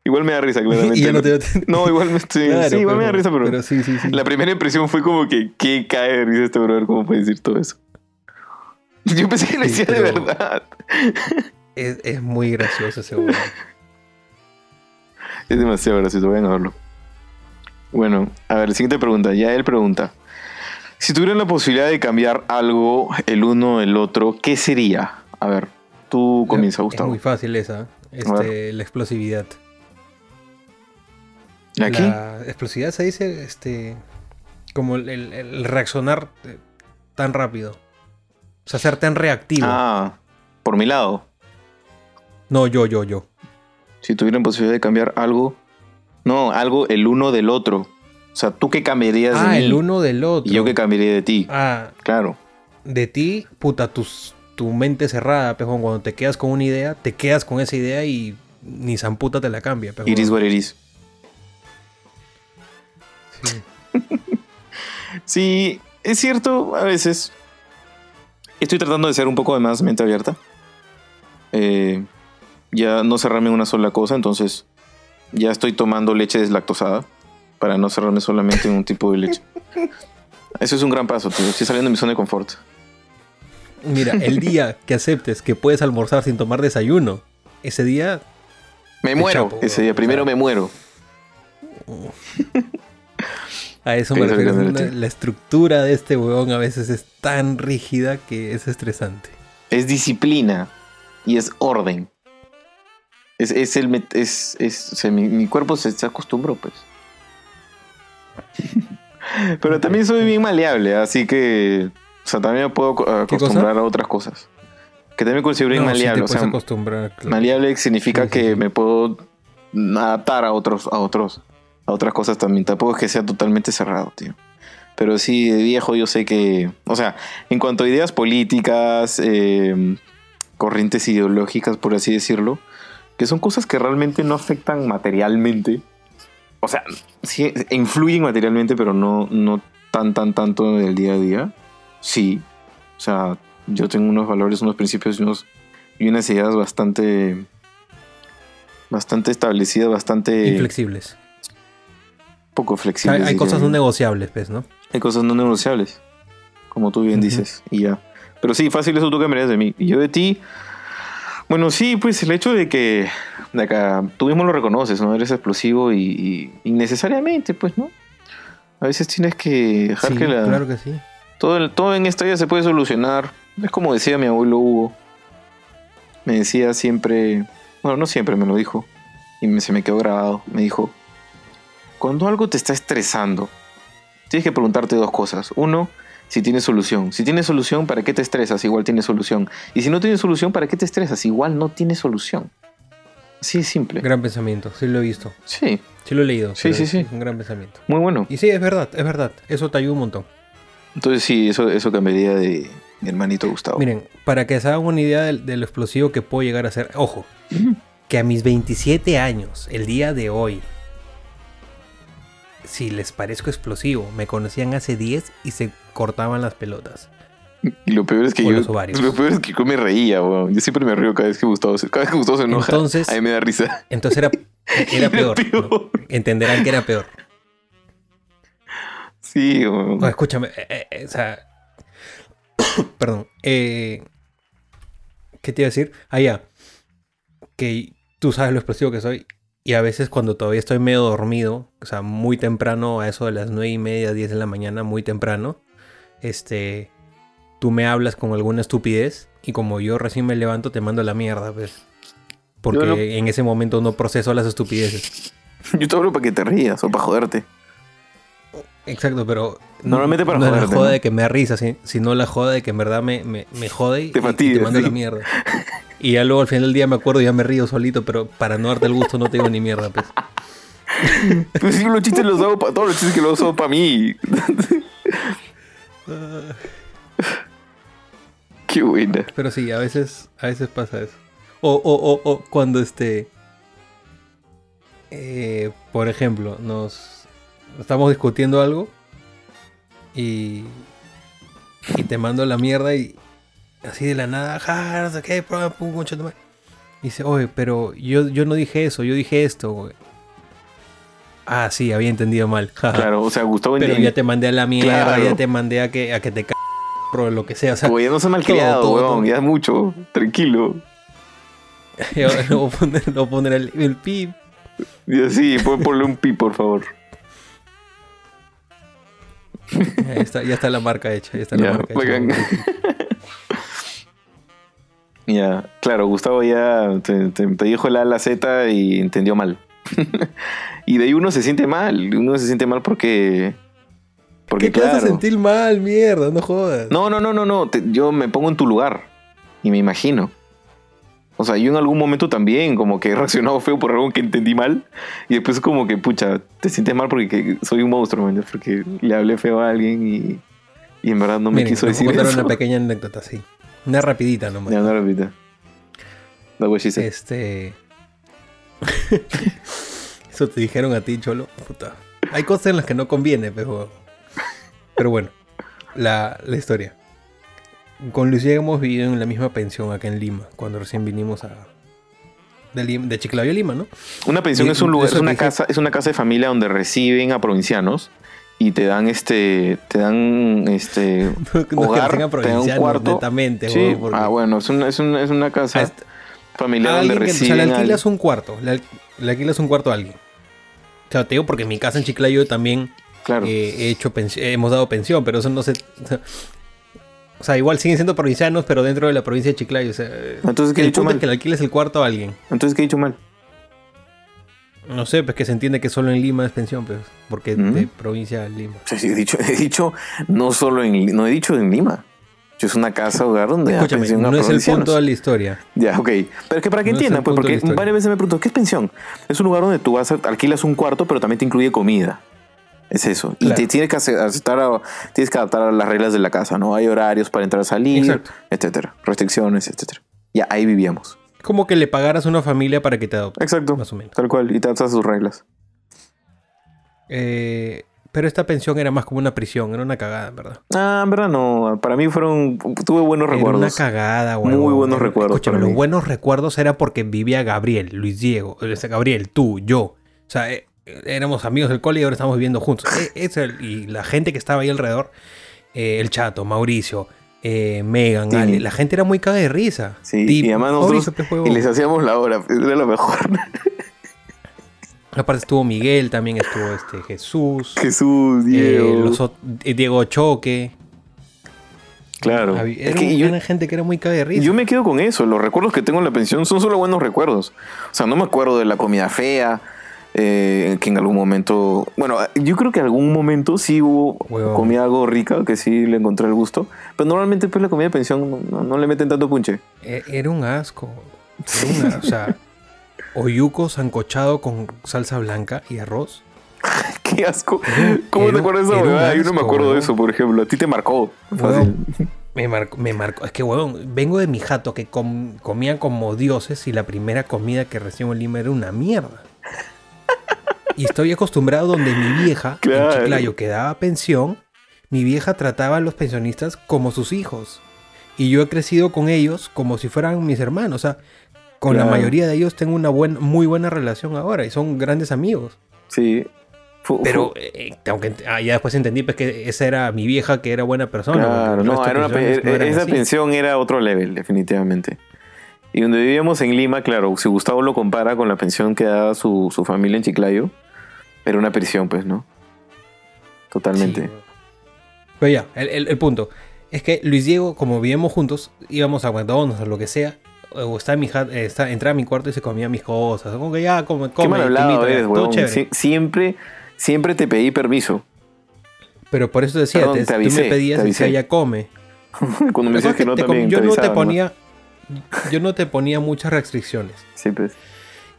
Igual me da risa, [LAUGHS] claramente. y no te No, igual me sí, Claro, sí, igual me da pero- risa, pero, pero sí, sí, la primera impresión fue como que, ¿qué cae de risa este brother? ¿Cómo puede decir todo eso? [LAUGHS] Yo pensé que lo decía de pero- verdad. Es, es muy gracioso ese weón. Es demasiado gracioso, vayan a verlo. Bueno, a ver, siguiente pregunta. Ya él pregunta. Si tuvieran la posibilidad de cambiar algo, el uno el otro, ¿qué sería? A ver, tú comienza, Es Gustavo. muy fácil esa. Este, la explosividad. ¿Aquí? La explosividad se dice este como el, el- el reaccionar eh, tan rápido. O sea, ser tan reactivo. Ah, por mi lado. No, yo, yo, yo. Si tuvieran posibilidad de cambiar algo. No, algo el uno del otro. O sea, ¿tú qué cambiarías de Ah, mí? el uno del otro. Y yo qué cambiaría de ti. Ah, Claro. de ti, puta, tus- tu mente cerrada, pejón. Cuando te quedas con una idea, te quedas con esa idea y ni san puta te la cambia, pejón. Iris what. Sí. [LAUGHS] Sí, es cierto, a veces. Estoy tratando de ser un poco de más mente abierta. Eh, ya no cerrarme en una sola cosa, entonces ya estoy tomando leche deslactosada para no cerrarme solamente en un tipo de leche. [LAUGHS] Eso es un gran paso, tío. Estoy saliendo de mi zona de confort. Mira, el día que aceptes que puedes almorzar sin tomar desayuno, ese día Me muero chapo, ese día. o Primero sea. me muero. A eso me refiero. una- la estructura de este huevón a veces es tan rígida que es estresante. Es disciplina y es orden. Es, es el. Es, es, o sea, mi, mi cuerpo se, se acostumbró, pues. [LAUGHS] Pero también soy bien maleable, así que. O sea, también me puedo acostumbrar a otras cosas. Que también considero bien No, maleable. o sea, acostumbrar. claro. maleable significa Sí, sí, que me puedo adaptar a otros, a otros, a otras cosas también. Tampoco es que sea totalmente cerrado, tío. Pero sí, de viejo yo sé que. O sea, en cuanto a ideas políticas, eh, corrientes ideológicas, por así decirlo, que son cosas que realmente no afectan materialmente. O sea, sí influyen materialmente, pero no, no tan, tan, tanto en el día a día. Sí. O sea, yo tengo unos valores, unos principios y, unos, y unas ideas bastante. Bastante establecidas, bastante Inflexibles. poco flexibles. hay cosas no negociables, pues, ¿no? Hay cosas no negociables, como tú bien dices, y ya. Pero sí, fácil eso tú cambiarías de mí. Y yo de ti, bueno, sí, pues el hecho de que de acá, tú mismo lo reconoces, ¿no? Eres explosivo y, y innecesariamente, pues, ¿no? A veces tienes que dejar Sí, que la... claro que sí. Todo, el- todo en esta vida se puede solucionar. Es como decía mi abuelo Hugo. Me decía siempre, bueno, no siempre me lo dijo, y me- se me quedó grabado. Me dijo, cuando algo te está estresando, tienes que preguntarte dos cosas. Uno, si tiene solución. Si tiene solución, ¿para qué te estresas? Igual tiene solución. Y si no tiene solución, ¿para qué te estresas? Igual no tiene solución. Así de simple. Gran pensamiento, sí lo he visto. Sí, Sí lo he leído. Sí, sí, es- sí. es un gran pensamiento. muy bueno. Y sí, es verdad, es verdad. Eso te ayuda un montón. Entonces sí, eso, eso cambiaría de mi hermanito Gustavo. Miren, para que se hagan una idea del, del explosivo que puedo llegar a ser, ojo, que a mis 27 años, el día de hoy, si les parezco explosivo, me conocían hace 10 y se cortaban las pelotas. Y lo peor es que O yo. Lo peor es que yo me reía, weón. Yo siempre me río cada vez que Gustavo se, cada vez que Gustavo se enoja. Entonces- a mí me da risa. Entonces era, [LAUGHS] era peor. Entenderán que era peor. Sí, weón. No, escúchame, eh, eh, o sea, [COUGHS] perdón, eh, ¿Qué te iba a decir? Ah, ya. Que tú sabes lo expresivo que soy. Y a veces cuando todavía estoy medio dormido, o sea, muy temprano, a eso de las nueve y media, 10 de la mañana, muy temprano, este, tú me hablas con alguna estupidez y como yo recién me levanto te mando la mierda, pues. Porque en ese momento no proceso las estupideces. [LAUGHS] Yo te hablo para que te rías o para joderte. Exacto, pero. Normalmente para no joderte. la joda ¿no? de que me da risa, sino la joda de que en verdad me, me, me jode y, Te y fastidia, te mando sí. la mierda. [LAUGHS] Y ya luego al final del día me acuerdo y ya me río solito, pero para no darte el gusto no te digo ni mierda, pues. [LAUGHS] Pues sí, los chistes los hago para todos los chistes que los hago para mí. [LAUGHS] Qué buena. Pero sí, a veces, a veces pasa eso. O, o, o, o cuando este. eh, por ejemplo, nos estamos discutiendo algo y. Y te mando la mierda y. Así de la nada, ja, no sé qué, pum. Y dice, oye, pero yo, yo no dije eso, yo dije esto, güey. Ah, sí, había entendido mal. [LAUGHS] Claro, o sea, Gustavo Pero ya te mandé a la mierda, Claro. ya te mandé a que, a que te o lo que sea. O sea, Oye, no se malcriado, todo, weón. Ya es mucho. Tranquilo. [LAUGHS] Le voy a poner, le voy a poner el, el pip. Y así, pon- ponle un pi, por favor. [LAUGHS] Ya está, ya está la marca hecha. Ya está la Ya, marca hecha. Ya, claro, Gustavo ya te, te- te dijo la a la Z y entendió mal. [LAUGHS] y de ahí uno se siente mal. Uno se siente mal porque. Porque, ¿Qué te claro. hace sentir mal, mierda? No jodas. No, no, no, no, no. te- yo me pongo en tu lugar y me imagino. O sea, yo en algún momento también como que he reaccionado feo por algo que entendí mal y después como que, pucha, te sientes mal porque que soy un monstruo, man, porque le hablé feo a alguien y, y en verdad no me Miren, quiso decir a contar eso. una pequeña anécdota así. Una rapidita nomás. Ya, she said. Este... [LAUGHS] Eso te dijeron a ti, Cholo. Puta. Hay cosas en las que no conviene, pero... Pero bueno, la, la historia. Con Lucía hemos vivido en la misma pensión acá en Lima, cuando recién vinimos a... De, Lim- de Chiclayo a Lima, ¿no? Una pensión Y- es un lugar, es una dije- casa, es una casa de familia donde reciben a provincianos y te dan este, te dan este [LAUGHS] No hogar, te dan un cuarto. netamente, Sí, porque- ah bueno, es una, es una, es una casa Hasta- familiar donde que- o sea, reciben le alquilas un cuarto. Le, al- le alquilas un cuarto a alguien. O sea, te digo porque en mi casa en Chiclayo también claro. eh, he hecho hemos dado pensión, pero eso no se. O sea, o igual siguen siendo provincianos, pero dentro de la provincia de Chiclayo. O sea, Entonces, ¿qué he dicho punto es mal? que le alquiles el cuarto a alguien. Entonces, ¿qué he dicho mal? No sé, pues que se entiende que solo en Lima es pensión, pues. Porque Mm. de provincia a Lima. Sí, sí, he dicho, [LAUGHS] he dicho no solo en, no he dicho en Lima. Es una casa hogar donde Escúchame, pensión no es el punto de la historia. Ya, ok. Pero es que para que No entiendan, pues, porque varias veces me pregunto, ¿qué es pensión? Es un lugar donde tú vas a, alquilas un cuarto, pero también te incluye comida. Es eso. Y te tienes que ace- aceptar a- tienes que adaptar a las reglas de la casa, ¿no? Hay horarios para entrar a salir, Exacto. etcétera. Restricciones, etcétera. Ya, ahí vivíamos. Como que le pagaras a una familia para que te adopte. Exacto. Más o menos. Tal cual. Y te adaptas a sus reglas. Eh, pero esta pensión era más como una prisión, era una cagada, en verdad. Ah, en verdad no. Para mí fueron. Tuve buenos Era una recuerdos. cagada, güey. Muy buenos recuerdos Escúchame, los mí. buenos recuerdos era porque vivía Gabriel, Luis Diego, o sea, Gabriel, tú, yo. O sea, eh, éramos amigos del cole y ahora estamos viviendo juntos. Eh, ese- y la gente que estaba ahí alrededor, eh, el chato, Mauricio, eh, Megan, Sí. Ale, la gente era muy caga de risa. Sí, Tipo, y además nosotros. Mauricio. Y les hacíamos la hora. Era lo mejor. [LAUGHS] Aparte estuvo Miguel, también estuvo este Jesús, Jesús, eh, Diego. los eh, Diego Choque. Claro. Había- Es Era, que yo, era gente que era muy de risa. yo me quedo con eso. Los recuerdos que tengo en la pensión son solo buenos recuerdos. O sea, no me acuerdo de la comida fea. eh, que en algún momento. Bueno, yo creo que en algún momento sí hubo comida algo rica, que sí le encontré el gusto. Pero normalmente, pues la comida de pensión no, le meten tanto punche. E- Era un asco. Era una- o sea, [LAUGHS] oyuco sancochado con salsa blanca y arroz. [LAUGHS] Qué asco. ¿Cómo era- te acuerdas de huevada? Yo no me acuerdo de eso, por ejemplo. A ti te marcó. Fácil. [LAUGHS] Me marcó, me marcó. Es que, huevón, vengo de mi jato que com- comían como dioses y la primera comida que recibo en Lima era una mierda. Y estoy acostumbrado donde mi vieja, Claro. en Chiclayo, que daba pensión, mi vieja trataba a los pensionistas como sus hijos. Y yo he crecido con ellos como si fueran mis hermanos. O sea, con la mayoría de ellos tengo una buena, muy buena relación ahora y son grandes amigos. Sí. Fu- Pero, fu- eh, aunque ah, ya después entendí pues, que esa era mi vieja que era buena persona. Claro, no, era una no eran esa así. pensión era otro level, definitivamente. Y donde vivíamos en Lima, claro, si Gustavo lo compara con la pensión que daba su, su familia en Chiclayo, era una prisión, pues, ¿no? Totalmente. Sí, Pero ya, el, el- el punto. Es que Luis Diego, como vivíamos juntos, íbamos a McDonald's o lo que sea. O está en mi ja- eh, está, entraba a mi cuarto y se comía mis cosas. Como que ya, come, Qué mal te hablado invito, eres, todo huevón. chévere. Sie- siempre, siempre te pedí permiso. Pero por eso decía, Perdón, te- te tú avisé, me pedías te avisé. ya come. [LAUGHS] Cuando me decías que que no te también yo no te avisaba, ponía, [LAUGHS] yo no te ponía muchas restricciones. Sí, pues.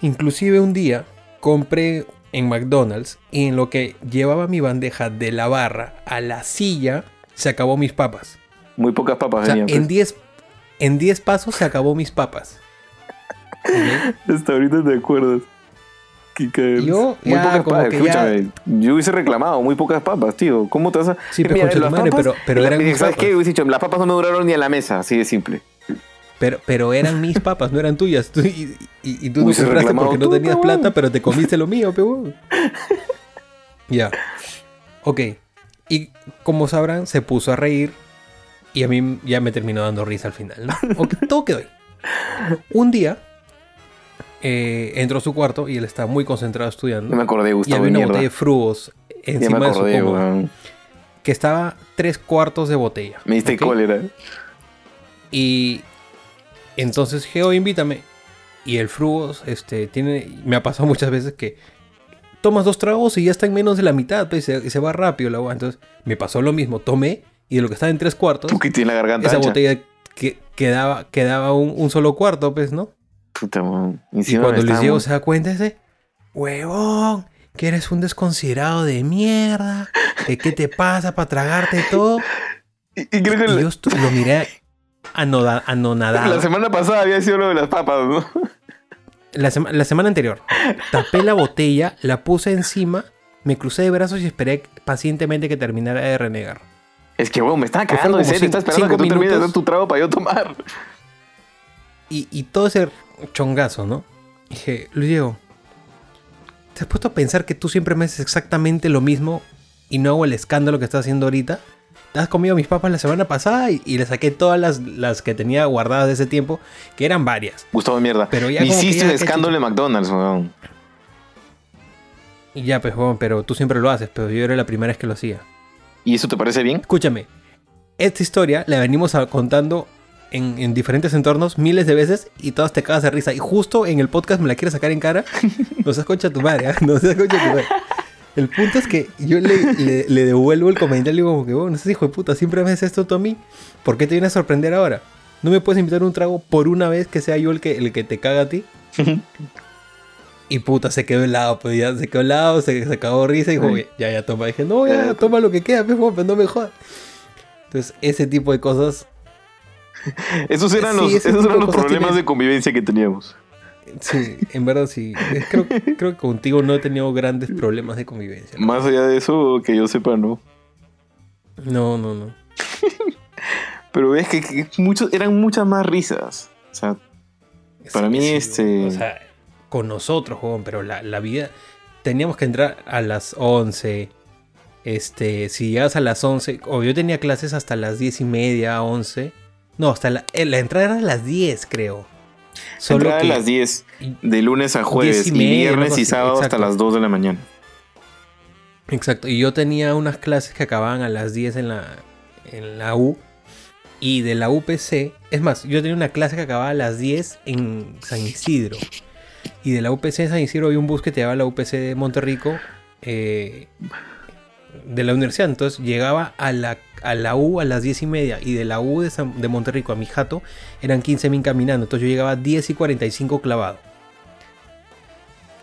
Inclusive un día compré en McDonald's y en lo que llevaba mi bandeja de la barra a la silla se acabó mis papas. Muy pocas papas O sea, venían. en pues. 10 en 10 pasos se acabó mis papas. ¿Ok? Hasta ahorita te acuerdas. Yo, muy ya, pocas papas, escúchame. Yo hubiese reclamado muy pocas papas, tío. ¿Cómo te vas a.? Sí, pero Mira, las madre, papas- pero- pero eran mis ¿Sabes papas. qué? Hubiese dicho, las papas no me duraron ni a la mesa, así de simple. Pero, pero eran mis papas, no eran tuyas. Tú- y, y- y tú no Hubiese compraste reclamado porque no tenías plata, pero te comiste lo mío, pe huevón. [LAUGHS] Ya. Ok. Y como sabrán, se puso a reír. Y a mí ya me terminó dando risa al final, ¿no? [LAUGHS] Todo quedó ahí. Un día eh, entró a su cuarto y él estaba muy concentrado estudiando. No me acordé, y Gustavo, había de una mierda. botella de frugos encima me de su acordé, cómoda, weón. que estaba tres cuartos de botella. Me diste ¿ok? cólera. Y entonces "Oye, invítame. Y el frugos, este, tiene, me ha pasado muchas veces que tomas dos tragos y ya está en menos de la mitad, pues, y se, y se va rápido la agua. Entonces me pasó lo mismo, tomé y de lo que estaba en tres cuartos, tienes la garganta esa ancha. botella que, quedaba, quedaba un, un solo cuarto, pues, ¿no? Puta. Y Encima cuando Luis Diego se da cuenta, dice, huevón, que eres un desconsiderado de mierda, ¿qué, qué te pasa para tragarte todo? Y, y creo que Y yo estu- lo miré anoda- anonadado. la semana pasada había sido lo de las papas, ¿no? La, sema- la semana anterior, tapé la botella, la puse encima, me crucé de brazos y esperé pacientemente que terminara de renegar. Es que, weón, me estaba Que cagando de fueron serio. Estaba esperando que tú cinco termines de minutos. hacer tu trago para yo tomar. Y, y todo ese chongazo, ¿no? Dije, Luis Diego, ¿te has puesto a pensar que tú siempre me haces exactamente lo mismo y no hago el escándalo que estás haciendo ahorita? Te has comido mis papas la semana pasada y, y le saqué todas las, las que tenía guardadas de ese tiempo, que eran varias. Gustavo mierda. Pero ya Me hiciste un escándalo de McDonald's, weón. Y ya, pues, bueno, pero tú siempre lo haces, pero yo era la primera vez que lo hacía. ¿Y eso te parece bien? Escúchame, esta historia la venimos contando en, en diferentes entornos miles de veces y todas te cagas de risa. Y justo en el podcast me la quieres sacar en cara. [LAUGHS] No seas concha tu madre, ¿ah? [LAUGHS] no seas concha tu madre. El punto es que yo le, le- le devuelvo el comentario y digo como que, bueno, no seas hijo de puta, siempre me haces esto tú a mí. ¿Por qué te vienes a sorprender ahora? ¿No me puedes invitar un trago por una vez que sea yo el que, el que te caga a ti? [LAUGHS] Y puta, se quedó helado, pues ya se quedó helado, se, se cagó risa y dijo, ya, ya toma. dije, no, ya, toma lo que queda, pues, pero no me jodas. Entonces, ese tipo de cosas, [LAUGHS] Esos eran Sí, los, esos eran los problemas de convivencia que teníamos. sí, en verdad sí. Creo, [LAUGHS] creo que contigo no he tenido grandes problemas de convivencia. ¿no? Más allá de eso, que yo sepa, no. No, no, no. [LAUGHS] Pero ves que, que muchos, eran muchas más risas. O sea, Para mí, este- O sea, con nosotros, joven, pero la, la vida. Teníamos que entrar a las 11. Este, si llegas a las 11, o yo tenía clases hasta las 10 y media, 11. No, hasta la, eh, la entrada era a las 10, creo. Solo entraba que a las 10, de lunes a jueves, y y, media, viernes algo y sábado hasta exacto. las 2 de la mañana. Exacto, y yo tenía unas clases que acababan a las 10 en la, en la U. Y de la UPC, es más, yo tenía una clase que acababa a las 10 en San Isidro. Y de la UPC en San Isidro había un bus que te llevaba a la UPC de Monterrico, eh, de la universidad. Entonces llegaba a la, a la U a las 10 y media. Y de la U de, de Monterrico a mi jato eran 15 min caminando. Entonces yo llegaba a 10 y 45 clavado.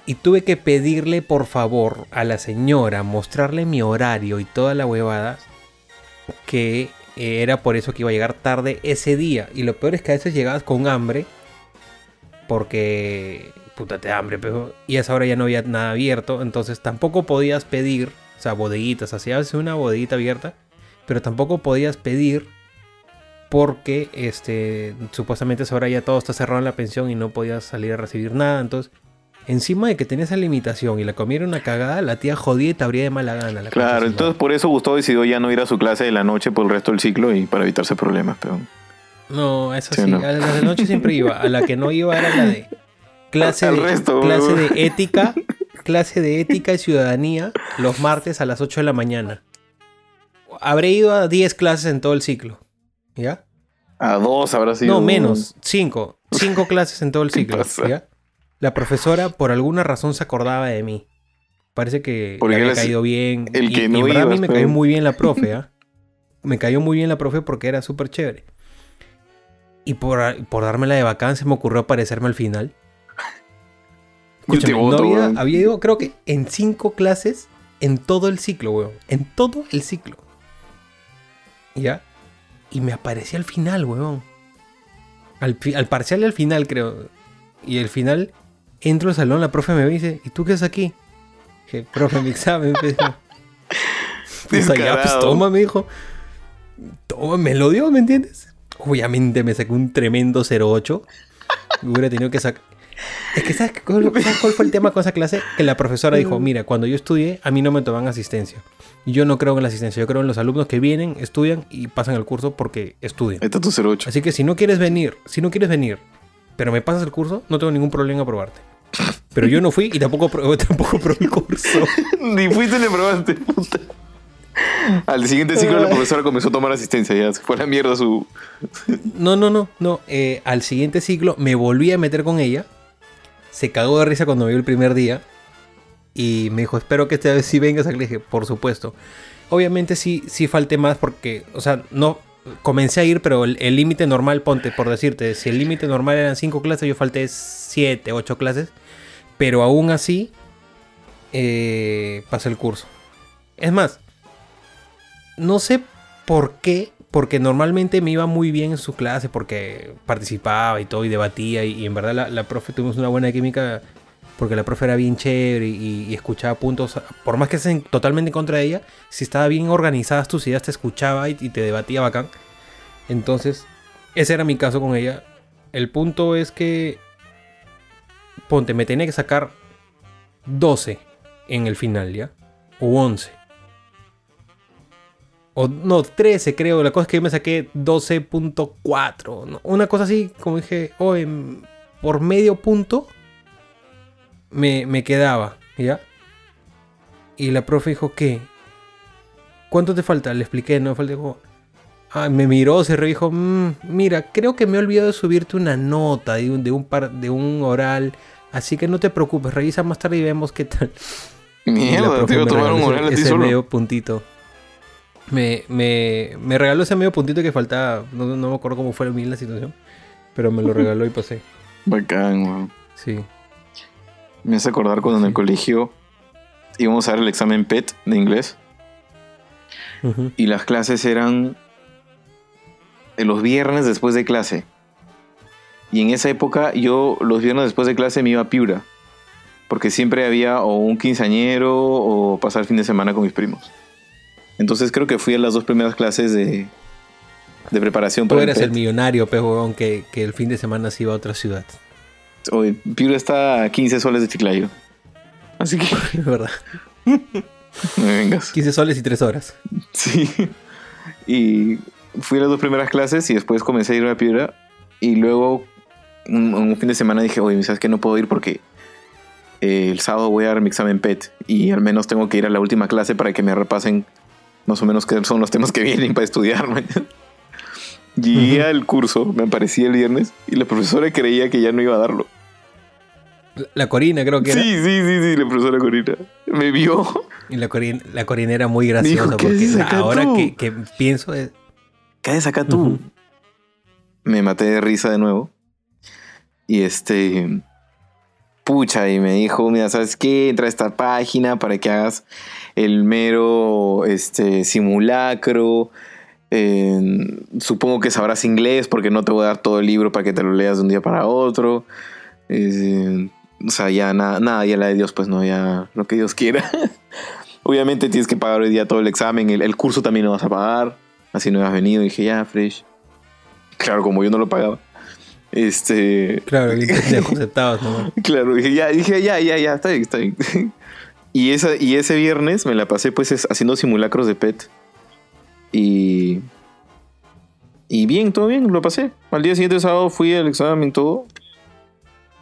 Y tuve que pedirle por favor a la señora, mostrarle mi horario y toda la huevada, que eh, era por eso que iba a llegar tarde ese día. Y lo peor es que a veces llegabas con hambre, porque puta te da hambre, pero y a esa hora ya no había nada abierto, entonces tampoco podías pedir, o sea, bodeguitas, hacía a veces una bodeguita abierta, pero tampoco podías pedir porque este supuestamente a esa hora ya todo está cerrado en la pensión y no podías salir a recibir nada, entonces encima de que tenía esa limitación y la comida era una cagada, la tía jodía y te abría de mala gana. La Claro, entonces por eso Gustavo decidió ya no ir a su clase de la noche por el resto del ciclo y para evitarse problemas. Pero... No, eso sí. A la de noche siempre iba. A la que no iba era la de clase, de, clase de ética. [LAUGHS] Clase de ética y ciudadanía los martes a las 8 de la mañana. Habré ido a 10 clases en todo el ciclo. ¿Ya? A dos habrá sido. No, menos. Cinco. Cinco clases en todo el [LAUGHS] ciclo. ¿ya? La profesora, por alguna razón, se acordaba de mí. Parece que me había caído bien. El y, que no a mí me cayó muy bien la [LAUGHS] profe, ¿ah? Me cayó muy bien la profe porque era súper chévere. Y por, por darme la de vacancia me ocurrió aparecerme al final. Escúchame, no había, ido, creo que en cinco clases en todo el ciclo, weón. En todo el ciclo. ¿Ya? Y me aparecía al final, weón. Al, al parcial y al final, creo. Y al final entro al salón, la profe me dice, ¿y tú qué haces aquí? Dije, profe, mi examen. [LAUGHS] pues, pues toma, me dijo. Toma, me lo dio, ¿me entiendes? Obviamente me saqué un tremendo 08. [LAUGHS] hubiera tenido que sacar. Es que ¿sabes cuál, fue el tema con esa clase? Que la profesora dijo, mira, cuando yo estudié, a mí no me toman asistencia. Y yo no creo en la asistencia, yo creo en los alumnos que vienen, estudian y pasan el curso porque estudian. Está tu 08. Así que si no quieres venir, si no quieres venir, pero me pasas el curso, no tengo ningún problema en aprobarte. Pero yo no fui y tampoco, [LAUGHS] tampoco probé el curso. [LAUGHS] Ni fuiste ni probaste, puta. Al siguiente ciclo la profesora comenzó a tomar asistencia, ya se fue a la mierda su... no, no, no, no. Eh, al siguiente ciclo me volví a meter con ella se cagó de risa cuando me vio el primer día. Y me dijo, espero que esta vez sí vengas. Le dije, por supuesto. Obviamente sí, sí falté más porque, o sea, no comencé a ir, pero el límite normal, ponte, por decirte, si el límite normal eran 5 clases, yo falté 7, 8 clases. Pero aún así, eh, pasé el curso. Es más, no sé por qué porque normalmente me iba muy bien en su clase porque participaba y todo y debatía y, en verdad la, profe tuvimos una buena química porque la profe era bien chévere y, escuchaba puntos, por más que estén totalmente en contra de ella, si estaba bien organizadas tus ideas te escuchaba y, te debatía bacán. Entonces, ese era mi caso con ella. El punto es que, ponte, me tenía que sacar 12 en el final, ¿ya? O 11. O no, 13 creo. La cosa es que yo me saqué 12.4. Una cosa así, como dije, oh, por medio punto me, quedaba, ¿ya? Y la profe dijo, ¿qué? ¿Cuánto te falta? Le expliqué, no falta. Ah, me miró, se dijo, mm, mira, creo que me he olvidado de subirte una nota de un, de un, par, de un oral. Así que no te preocupes, revisa más tarde y vemos qué tal. Mierda, te a tomar un oral ese medio puntito. Me, me, me, regaló ese medio puntito que faltaba. No, no me acuerdo cómo fue bien la situación. Pero me lo regaló y pasé. Bacán, weón. Sí. Me hace acordar cuando en el colegio íbamos a dar el examen PET de inglés. Y las clases eran los viernes después de clase. Y en esa época yo los viernes después de clase me iba a Piura. Porque siempre había o un quinceañero o pasar el fin de semana con mis primos. Entonces creo que fui a las dos primeras clases de, de preparación para Tú eres el, millonario, pejo, que, que el fin de semana se iba a otra ciudad. Oye, Piura está a 15 soles de Chiclayo. Así que. [LAUGHS] Es verdad. No me vengas. 15 soles y 3 horas. Sí. Y fui a las dos primeras clases y después comencé a ir a Piura. Y luego, un, un fin de semana dije, oye, ¿sabes que No puedo ir porque eh, el sábado voy a dar mi examen PET. Y al menos tengo que ir a la última clase para que me repasen más o menos qué son los temas que vienen para estudiar. Llegué [LAUGHS] al curso, me aparecía el viernes y la profesora creía que ya no iba a darlo. La Corina creo que era. Sí, sí, sí, sí, la profesora Corina. Me vio. Y la Corina, la Corina era muy graciosa porque ahora que, que, pienso es... ¿Qué haces acá tú? Me maté de risa de nuevo. Y este... Pucha, y me dijo, mira, ¿sabes qué? Entra a esta página para que hagas el mero este, simulacro. supongo que sabrás inglés porque no te voy a dar todo el libro para que te lo leas de un día para otro. o sea, ya nada, nada, ya la de Dios, pues no, ya lo que Dios quiera. [LAUGHS] Obviamente tienes que pagar hoy día todo el examen, el, curso también lo vas a pagar. Así no has venido. Y dije, ya, fresh. Claro, como yo no lo pagaba. Este. Claro, y [LAUGHS] te aceptabas, ¿no? claro, dije, ya, dije, ya, ya, ya, está bien, está bien. Y, esa, y ese viernes me la pasé pues haciendo simulacros de PET. Y, Y bien, todo bien, lo pasé. Al día siguiente, sábado, fui al examen, todo.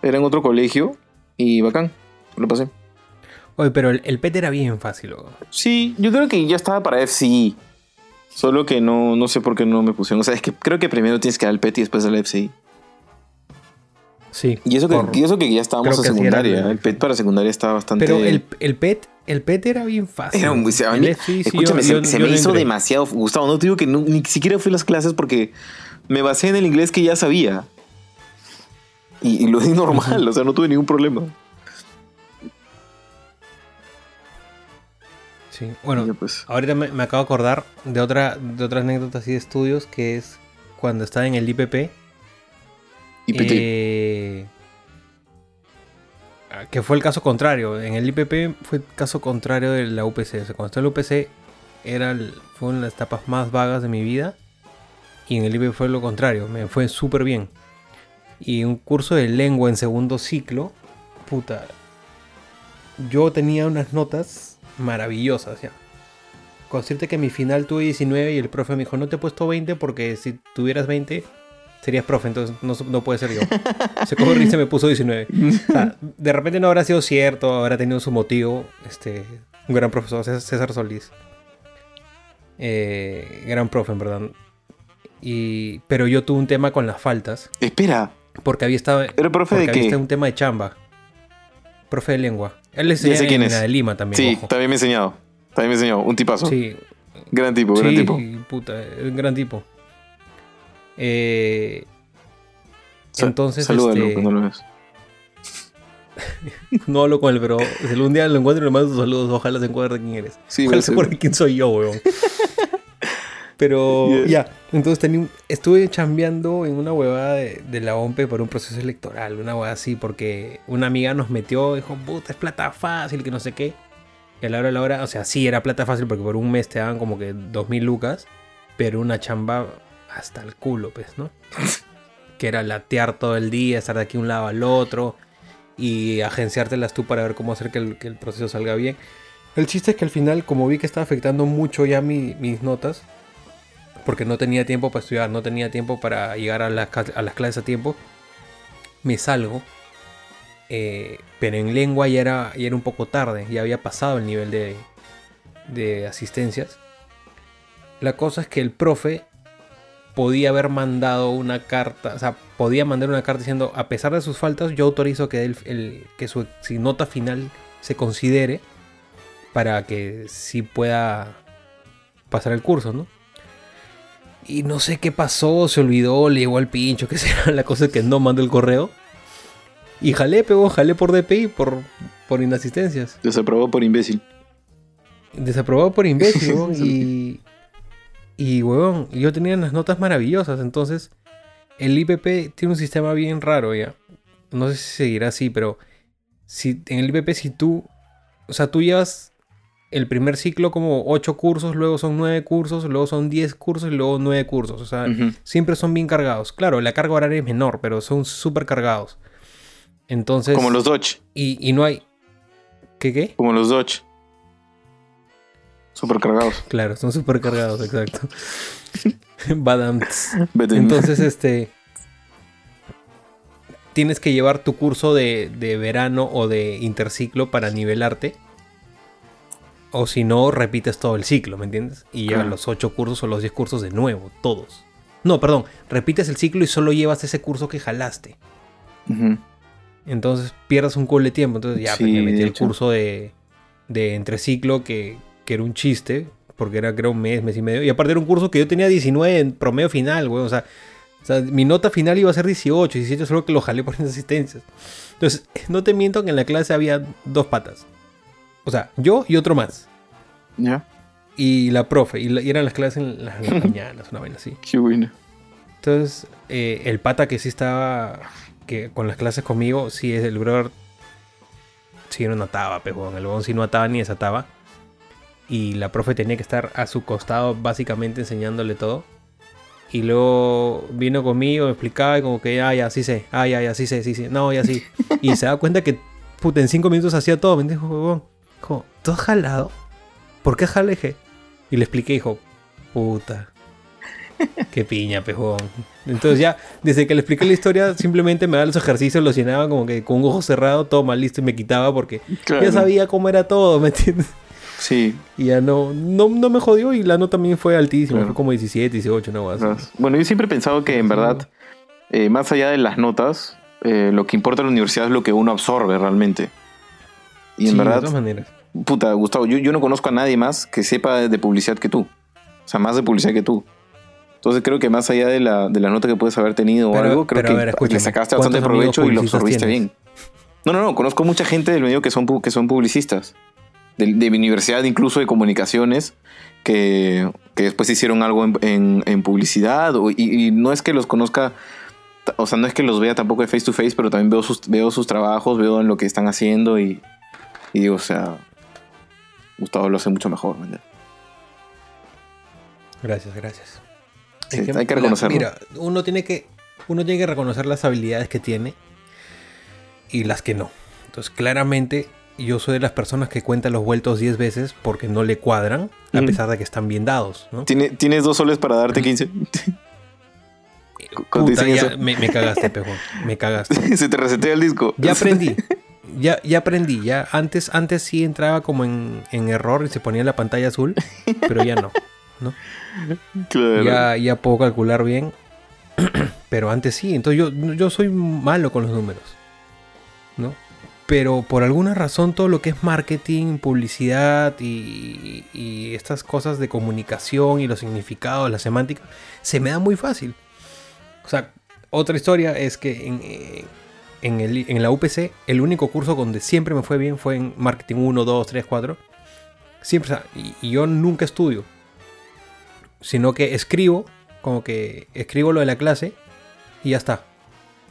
Era en otro colegio y bacán, lo pasé. Oye, pero el, PET era bien fácil. ¿o? Sí, yo creo que ya estaba para FCI. Solo que no, no sé por qué no me pusieron. O sea, es que creo que primero tienes que dar el PET y después el FCI. Sí. Y eso, que, y eso que ya estábamos en secundaria. El... PET para secundaria estaba bastante. Pero el, el, PET, el PET era bien fácil. Era muy, escúchame, se, me hizo demasiado. Gustavo, no te digo que ni siquiera fui a las clases porque me basé en el inglés que ya sabía. Y, lo di normal, o sea, no tuve ningún problema. Sí, bueno, pues. ahorita me, acabo de acordar de otra, de otras anécdotas y de estudios que es cuando estaba en el IPP eh, que fue el caso contrario. En el IPP fue el caso contrario de la UPC. Cuando estaba en la UPC era fue una de las etapas más vagas de mi vida. Y en el IPP fue lo contrario. Me fue súper bien. Y un curso de lengua en segundo ciclo. Puta. Yo tenía unas notas maravillosas ya. Con que mi final tuve 19 y el profe me dijo, no te he puesto 20 porque si tuvieras 20 serías profe, entonces no, puede ser yo. Se cogió y se me puso 19. de repente no habrá sido cierto, habrá tenido su motivo. Este, un gran profesor, César Solís. Eh, gran profe, en verdad. Y, pero yo tuve un tema con las faltas. Espera. Porque había estado. ¿Pero profe de qué? un tema de chamba. Profe de lengua. Él le enseñó en, la de Lima también. Sí, también me enseñado. También me enseñó. Un tipazo. Sí. Gran tipo, gran tipo. puta, un gran tipo. Eh, entonces. Salúdalo, este, no lo ves. [LAUGHS] no hablo con él, pero si algún día lo encuentro y le mando saludos, ojalá se encuentre quién eres. Sí, ojalá se acuerde quién soy yo, weón. [LAUGHS] Pero ya, entonces estuve chambeando en una huevada de, la OMPE por un proceso electoral, una huevada así, porque una amiga nos metió, dijo, puta, es plata fácil, que no sé qué. Y a la hora de la hora, o sea, sí era plata fácil porque por un mes te daban como que dos mil lucas, pero una chamba hasta el culo, pues, ¿no? [LAUGHS] que era latear todo el día, estar de aquí un lado al otro y agenciártelas tú para ver cómo hacer que el, proceso salga bien. El chiste es que al final, como vi que estaba afectando mucho ya mis notas, porque no tenía tiempo para estudiar, no tenía tiempo para llegar a las, clases a tiempo, me salgo. Eh, pero en lengua ya era, ya era un poco tarde, ya había pasado el nivel de, de asistencias. La cosa es que el profe podía haber mandado una carta, o sea, podía mandar una carta diciendo, a pesar de sus faltas, yo autorizo que, el, que su, nota final se considere para que sí pueda pasar el curso, ¿no? Y no sé qué pasó, se olvidó, le llegó al pincho, que [LAUGHS] sea la cosa que no mandó el correo. Y jalé, pegó, jalé por DPI, por, por inasistencias. Desaprobado por imbécil. Desaprobado por imbécil, [LAUGHS] y, y, huevón, yo tenía unas notas maravillosas. Entonces, el IPP tiene un sistema bien raro ya. No sé si seguirá así, pero si en el IPP, si tú, o sea, tú llevas el primer ciclo como 8 cursos, luego son 9 cursos, luego son 10 cursos y luego 9 cursos. O sea, siempre son bien cargados. Claro, la carga horaria es menor, pero son súper cargados. Entonces. Como los Dodge. Y, y no hay. ¿Qué qué? Como los Dodge. Super cargados. Claro, son super cargados, exacto. [LAUGHS] Badam. Entonces, este. Tienes que llevar tu curso de, verano o de interciclo para nivelarte. O si no, repites todo el ciclo, ¿me entiendes? Y llevas los 8 cursos o los 10 cursos de nuevo, todos. No, perdón, repites el ciclo y solo llevas ese curso que jalaste. Entonces pierdas un culo de tiempo. Entonces ya pues, me metí el curso de, de entreciclo que, que era un chiste, porque era creo un mes, mes y medio. Y aparte era un curso que yo tenía 19 en promedio final, güey. O sea, mi nota final iba a ser 18, 17, solo que lo jalé por [LAUGHS] asistencias. Entonces, no te miento que en la clase había dos patas. O sea, yo y otro más. Ya. Y la profe, y, eran las clases en las, [LAUGHS] mañanas, una vaina así. Qué bueno. Entonces, eh, el pata que sí estaba que con las clases conmigo, sí es el brother. Sí no ataba, pero el bon sí no ataba ni desataba y la profe tenía que estar a su costado básicamente enseñándole todo. Y luego vino conmigo, me explicaba y como que, ay, ya, sí sé, ay, ya, ya, sí sé, sí sé, no, ya sí. [LAUGHS] y se da cuenta que, puta, en cinco minutos hacía todo. Me dijo, huevón, dijo, ¿tú has jalado? ¿Por qué jaleje? Y le expliqué, dijo, puta. Qué piña, pejón. Entonces ya, desde que le expliqué la historia, simplemente me daba los ejercicios, los llenaba como que con un ojo cerrado, todo mal listo y me quitaba porque ya sabía cómo era todo, ¿me entiendes? Sí. Y ya no, no, no me jodió y la nota también fue altísima, fue como 17, 18, no más. Bueno, yo siempre he pensado que en verdad, eh, más allá de las notas, eh, lo que importa en la universidad es lo que uno absorbe realmente. Y en verdad, de todas maneras. puta, Gustavo, yo, yo no conozco a nadie más que sepa de publicidad que tú. O sea, más de publicidad que tú. Entonces creo que más allá de la, de la nota que puedes haber tenido o algo, creo que le sacaste bastante provecho y lo absorbiste bien. No, no, no, conozco mucha gente del medio que son, que son publicistas. De, mi universidad, incluso de comunicaciones, que, que después hicieron algo en, en, publicidad. y, no es que los conozca, o sea, no es que los vea tampoco de face to face, pero también veo sus, veo sus trabajos, veo en lo que están haciendo y, y digo, o sea, Gustavo lo hace mucho mejor. Gracias, gracias hay que reconocerlo. mira, uno tiene que, uno tiene que reconocer las habilidades que tiene y las que no. Entonces, claramente, yo soy de las personas que cuentan los vueltos 10 veces porque no le cuadran, a pesar de que están bien dados. ¿Tienes dos soles para darte 15? me, cagaste, [LAUGHS] pejón. Me cagaste. [LAUGHS] Se te resetea el disco. Ya aprendí. [LAUGHS] Ya, ya aprendí. Ya antes, antes sí entraba como en, en error y se ponía la pantalla azul, pero ya no. ¿no? Ya, ya puedo calcular bien. [CLEARS THROAT] Pero antes sí. Entonces yo, yo soy malo con los números. ¿No? Pero por alguna razón todo lo que es marketing, publicidad y, estas cosas de comunicación y los significados, la semántica, se me da muy fácil. O sea, otra historia es que en, eh, en, la UPC el único curso donde siempre me fue bien fue en marketing 1, 2, 3, 4. Siempre, y yo nunca estudio sino que escribo, como que escribo lo de la clase y ya está.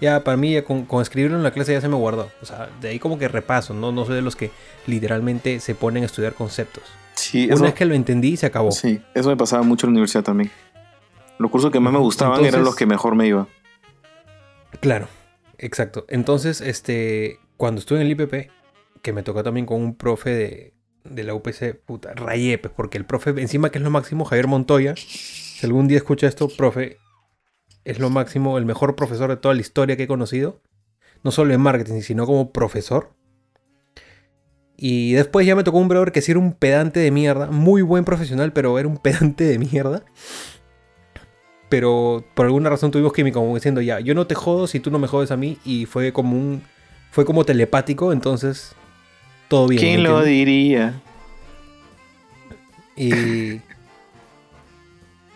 Ya para mí, con, escribirlo en la clase ya se me guardó. O sea, de ahí como que repaso, ¿no? No soy de los que literalmente se ponen a estudiar conceptos. Sí, Una vez que lo entendí, se acabó. Sí, eso me pasaba mucho en la universidad también. Los cursos que más me gustaban eran los que mejor me iba. Claro, exacto. Entonces, este, cuando estuve en el IPP, que me tocó también con un profe de, de la UPC, puta, rayé, pues, porque el profe, encima que es lo máximo, Javier Montoya, si algún día escucha esto, profe, es lo máximo, el mejor profesor de toda la historia que he conocido, no solo en marketing, sino como profesor. Y después ya me tocó un brother que sí era un pedante de mierda, muy buen profesional, pero era un pedante de mierda. Pero por alguna razón tuvimos química, como diciendo, ya, yo no te jodo si tú no me jodes a mí, y fue como un, fue como telepático, entonces todo bien. ¿Quién lo diría? Y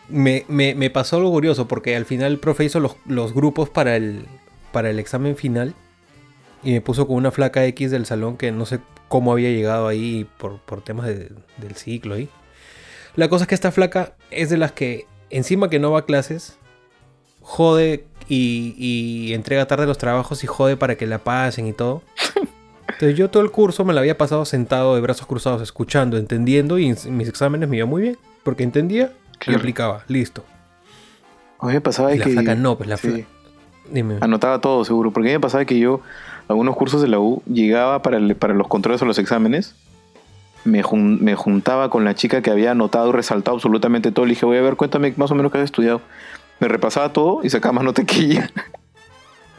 me, pasó algo curioso porque al final el profe hizo los, grupos para el, para el examen final y me puso con una flaca X del salón que no sé cómo había llegado ahí por, temas del ciclo ahí. La cosa es que esta flaca es de las que encima que no va a clases, jode y, entrega tarde los trabajos y jode para que la pasen y todo. Entonces yo todo el curso me lo había pasado sentado de brazos cruzados, escuchando, entendiendo y en mis exámenes me iba muy bien, porque entendía y aplicaba, listo. A mí me pasaba la que... Flaca no, pues la flaca... Dime. Anotaba todo seguro, porque a mí me pasaba que yo, algunos cursos de la U, llegaba para, para los controles o los exámenes, me, me, juntaba con la chica que había anotado y resaltado absolutamente todo, le dije, voy a ver, cuéntame más o menos qué has estudiado. Me repasaba todo y sacaba más nota que ella.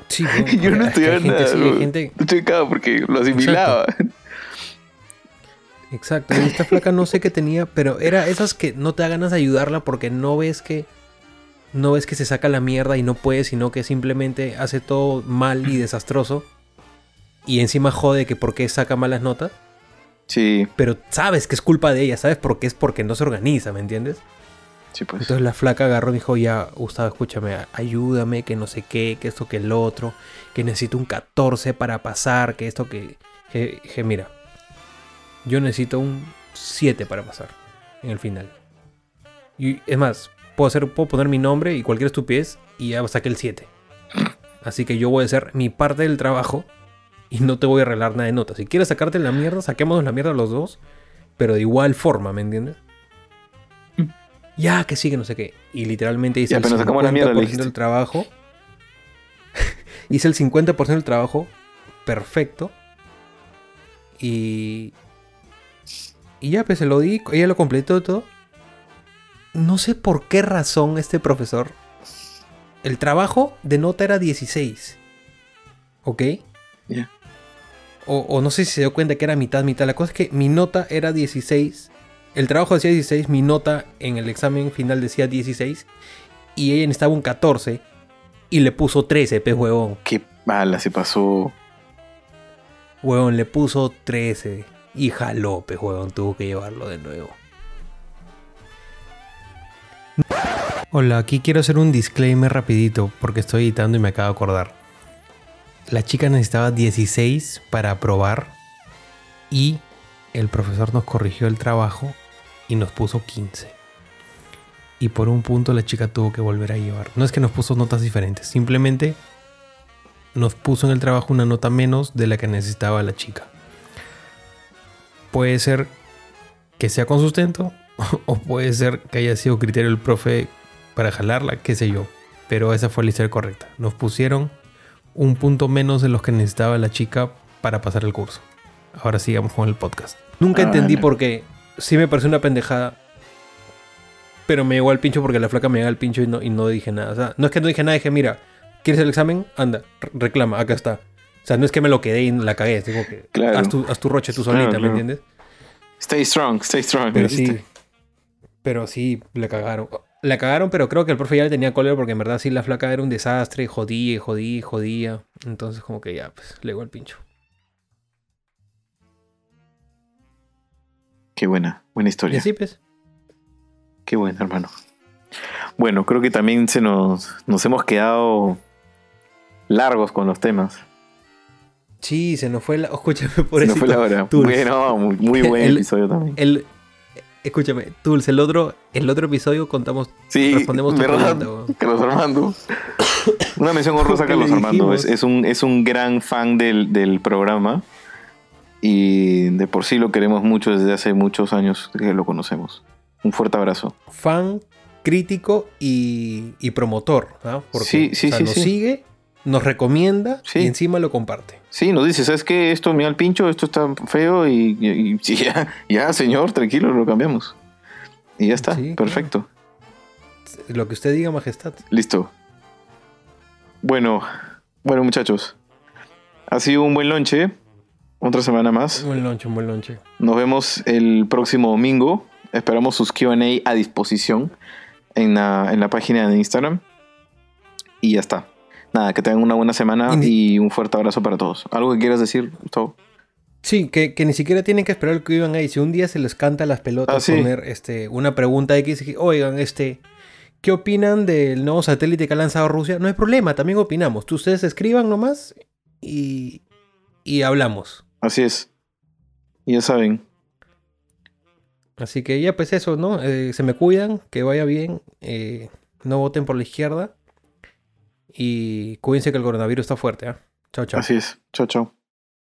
Sí, [LAUGHS] yo no estudiaba nada. gente... porque lo asimilaba. Exacto. Y esta flaca no sé qué tenía, pero era esas que no te da ganas de ayudarla porque no ves que no ves que se saca la mierda y no puede, sino que simplemente hace todo mal y desastroso. Y encima jode que por qué saca malas notas. Sí. Pero sabes que es culpa de ella, ¿sabes por qué? Es porque no se organiza, ¿me entiendes? Pues. Entonces la flaca agarró y dijo, ya, Gustavo, escúchame, ayúdame, que no sé qué, que esto, que el otro, que necesito un 14 para pasar, que esto, que... que, mira, yo necesito un 7 para pasar en el final. Y es más, puedo, hacer, puedo poner mi nombre y cualquier estupidez y ya saqué el 7. Así que yo voy a hacer mi parte del trabajo y no te voy a arreglar nada de notas. Si quieres sacarte la mierda, saquemos la mierda los dos, pero de igual forma, ¿me entiendes? ya que sí, que no sé qué. Y literalmente hice el 50% del trabajo. [LAUGHS] hice el 50% del trabajo perfecto. Y. Y ya, pues se lo di, ella lo completó todo. no sé por qué razón este profesor. El trabajo de nota era 16. ¿Ok? Ya. O, o no sé si se dio cuenta que era mitad, mitad. La cosa es que mi nota era 16. El trabajo decía 16, mi nota en el examen final decía 16. Y ella necesitaba un 14. Y le puso 13, pe huevón. Qué mala se pasó. Huevón, le puso 13. Y jaló, pe huevón. Tuvo que llevarlo de nuevo. Hola, aquí quiero hacer un disclaimer rapidito porque estoy editando y me acabo de acordar. La chica necesitaba 16 para aprobar y el profesor nos corrigió el trabajo y nos puso 15. Y por un punto la chica tuvo que volver a llevar. No es que nos puso notas diferentes, simplemente nos puso en el trabajo una nota menos de la que necesitaba la chica. Puede ser que sea con sustento [LAUGHS] o puede ser que haya sido criterio del profe para jalarla, qué sé yo. Pero esa fue la historia correcta. Nos pusieron un punto menos de los que necesitaba la chica para pasar el curso. Ahora sigamos con el podcast. Nunca Ah, entendí por qué. Sí me pareció una pendejada. Pero me llegó al pincho porque la flaca me llegó al pincho y no, y no dije nada. O sea, no es que no dije nada, dije, mira, ¿quieres el examen? Anda, re- reclama, acá está. O sea, no es que me lo quedé y la cagué. Es como que Claro. haz, tu, haz tu roche tú Claro, solita, ¿me claro. entiendes? Stay strong, stay strong. Pero sí. Pero sí, le cagaron. La cagaron, pero creo que el profe ya le tenía cólera porque en verdad sí la flaca era un desastre, jodía, jodía, jodía. Entonces como que ya, pues, le llegó al pincho. Qué buena, buena historia. así pues. Qué buena, hermano. Bueno, creo que también se nos, nos hemos quedado largos con los temas. Sí, se nos fue la... [LAUGHS] Escúchame, por se eso. nos fue la hora. Tools. Bueno, muy, muy buen El- episodio también. El... Escúchame, Tools, el otro, el otro episodio contamos... Sí, respondemos weón. Carlos Armando. Una mención honrosa a ¿Qué le Carlos Armando. Es, un, es un gran fan del, del programa. Y de por sí lo queremos mucho desde hace muchos años que lo conocemos. Un fuerte abrazo. Fan, crítico y, y promotor. ¿ah? Porque Sí, sí, o sea, sí, nos sigue, nos recomienda y encima lo comparte. Sí, nos dice, ¿sabes qué? Esto me da el pincho, esto está feo y, y- [LAUGHS] ya, ya, señor, tranquilo, lo cambiamos. Y ya está, Sí, perfecto. Lo que usted diga, majestad. Listo. Bueno, bueno muchachos. Ha sido un buen lonche. Otra semana más. Un buen lonche, un buen lonche. Nos vemos el próximo domingo. Esperamos sus QA a disposición en la, en la página de Instagram. Y ya está. Nada, que tengan una buena semana Y- y un fuerte abrazo para todos. ¿Algo que quieras decir, Gustavo? Sí, que, que ni siquiera tienen que esperar que iban ahí. Si un día se les canta las pelotas Ah, sí. poner este, una pregunta X, oigan, este, ¿qué opinan del nuevo satélite que ha lanzado Rusia? No hay problema, también opinamos. Tú, ustedes escriban nomás y, y hablamos. Así es. Y ya saben. Así que ya, pues eso, ¿no? Eh, se me cuidan, que vaya bien. eh, no voten por la izquierda. Y cuídense que el coronavirus está fuerte, ¿ah? Chao, chao. Así es. Chao, chao.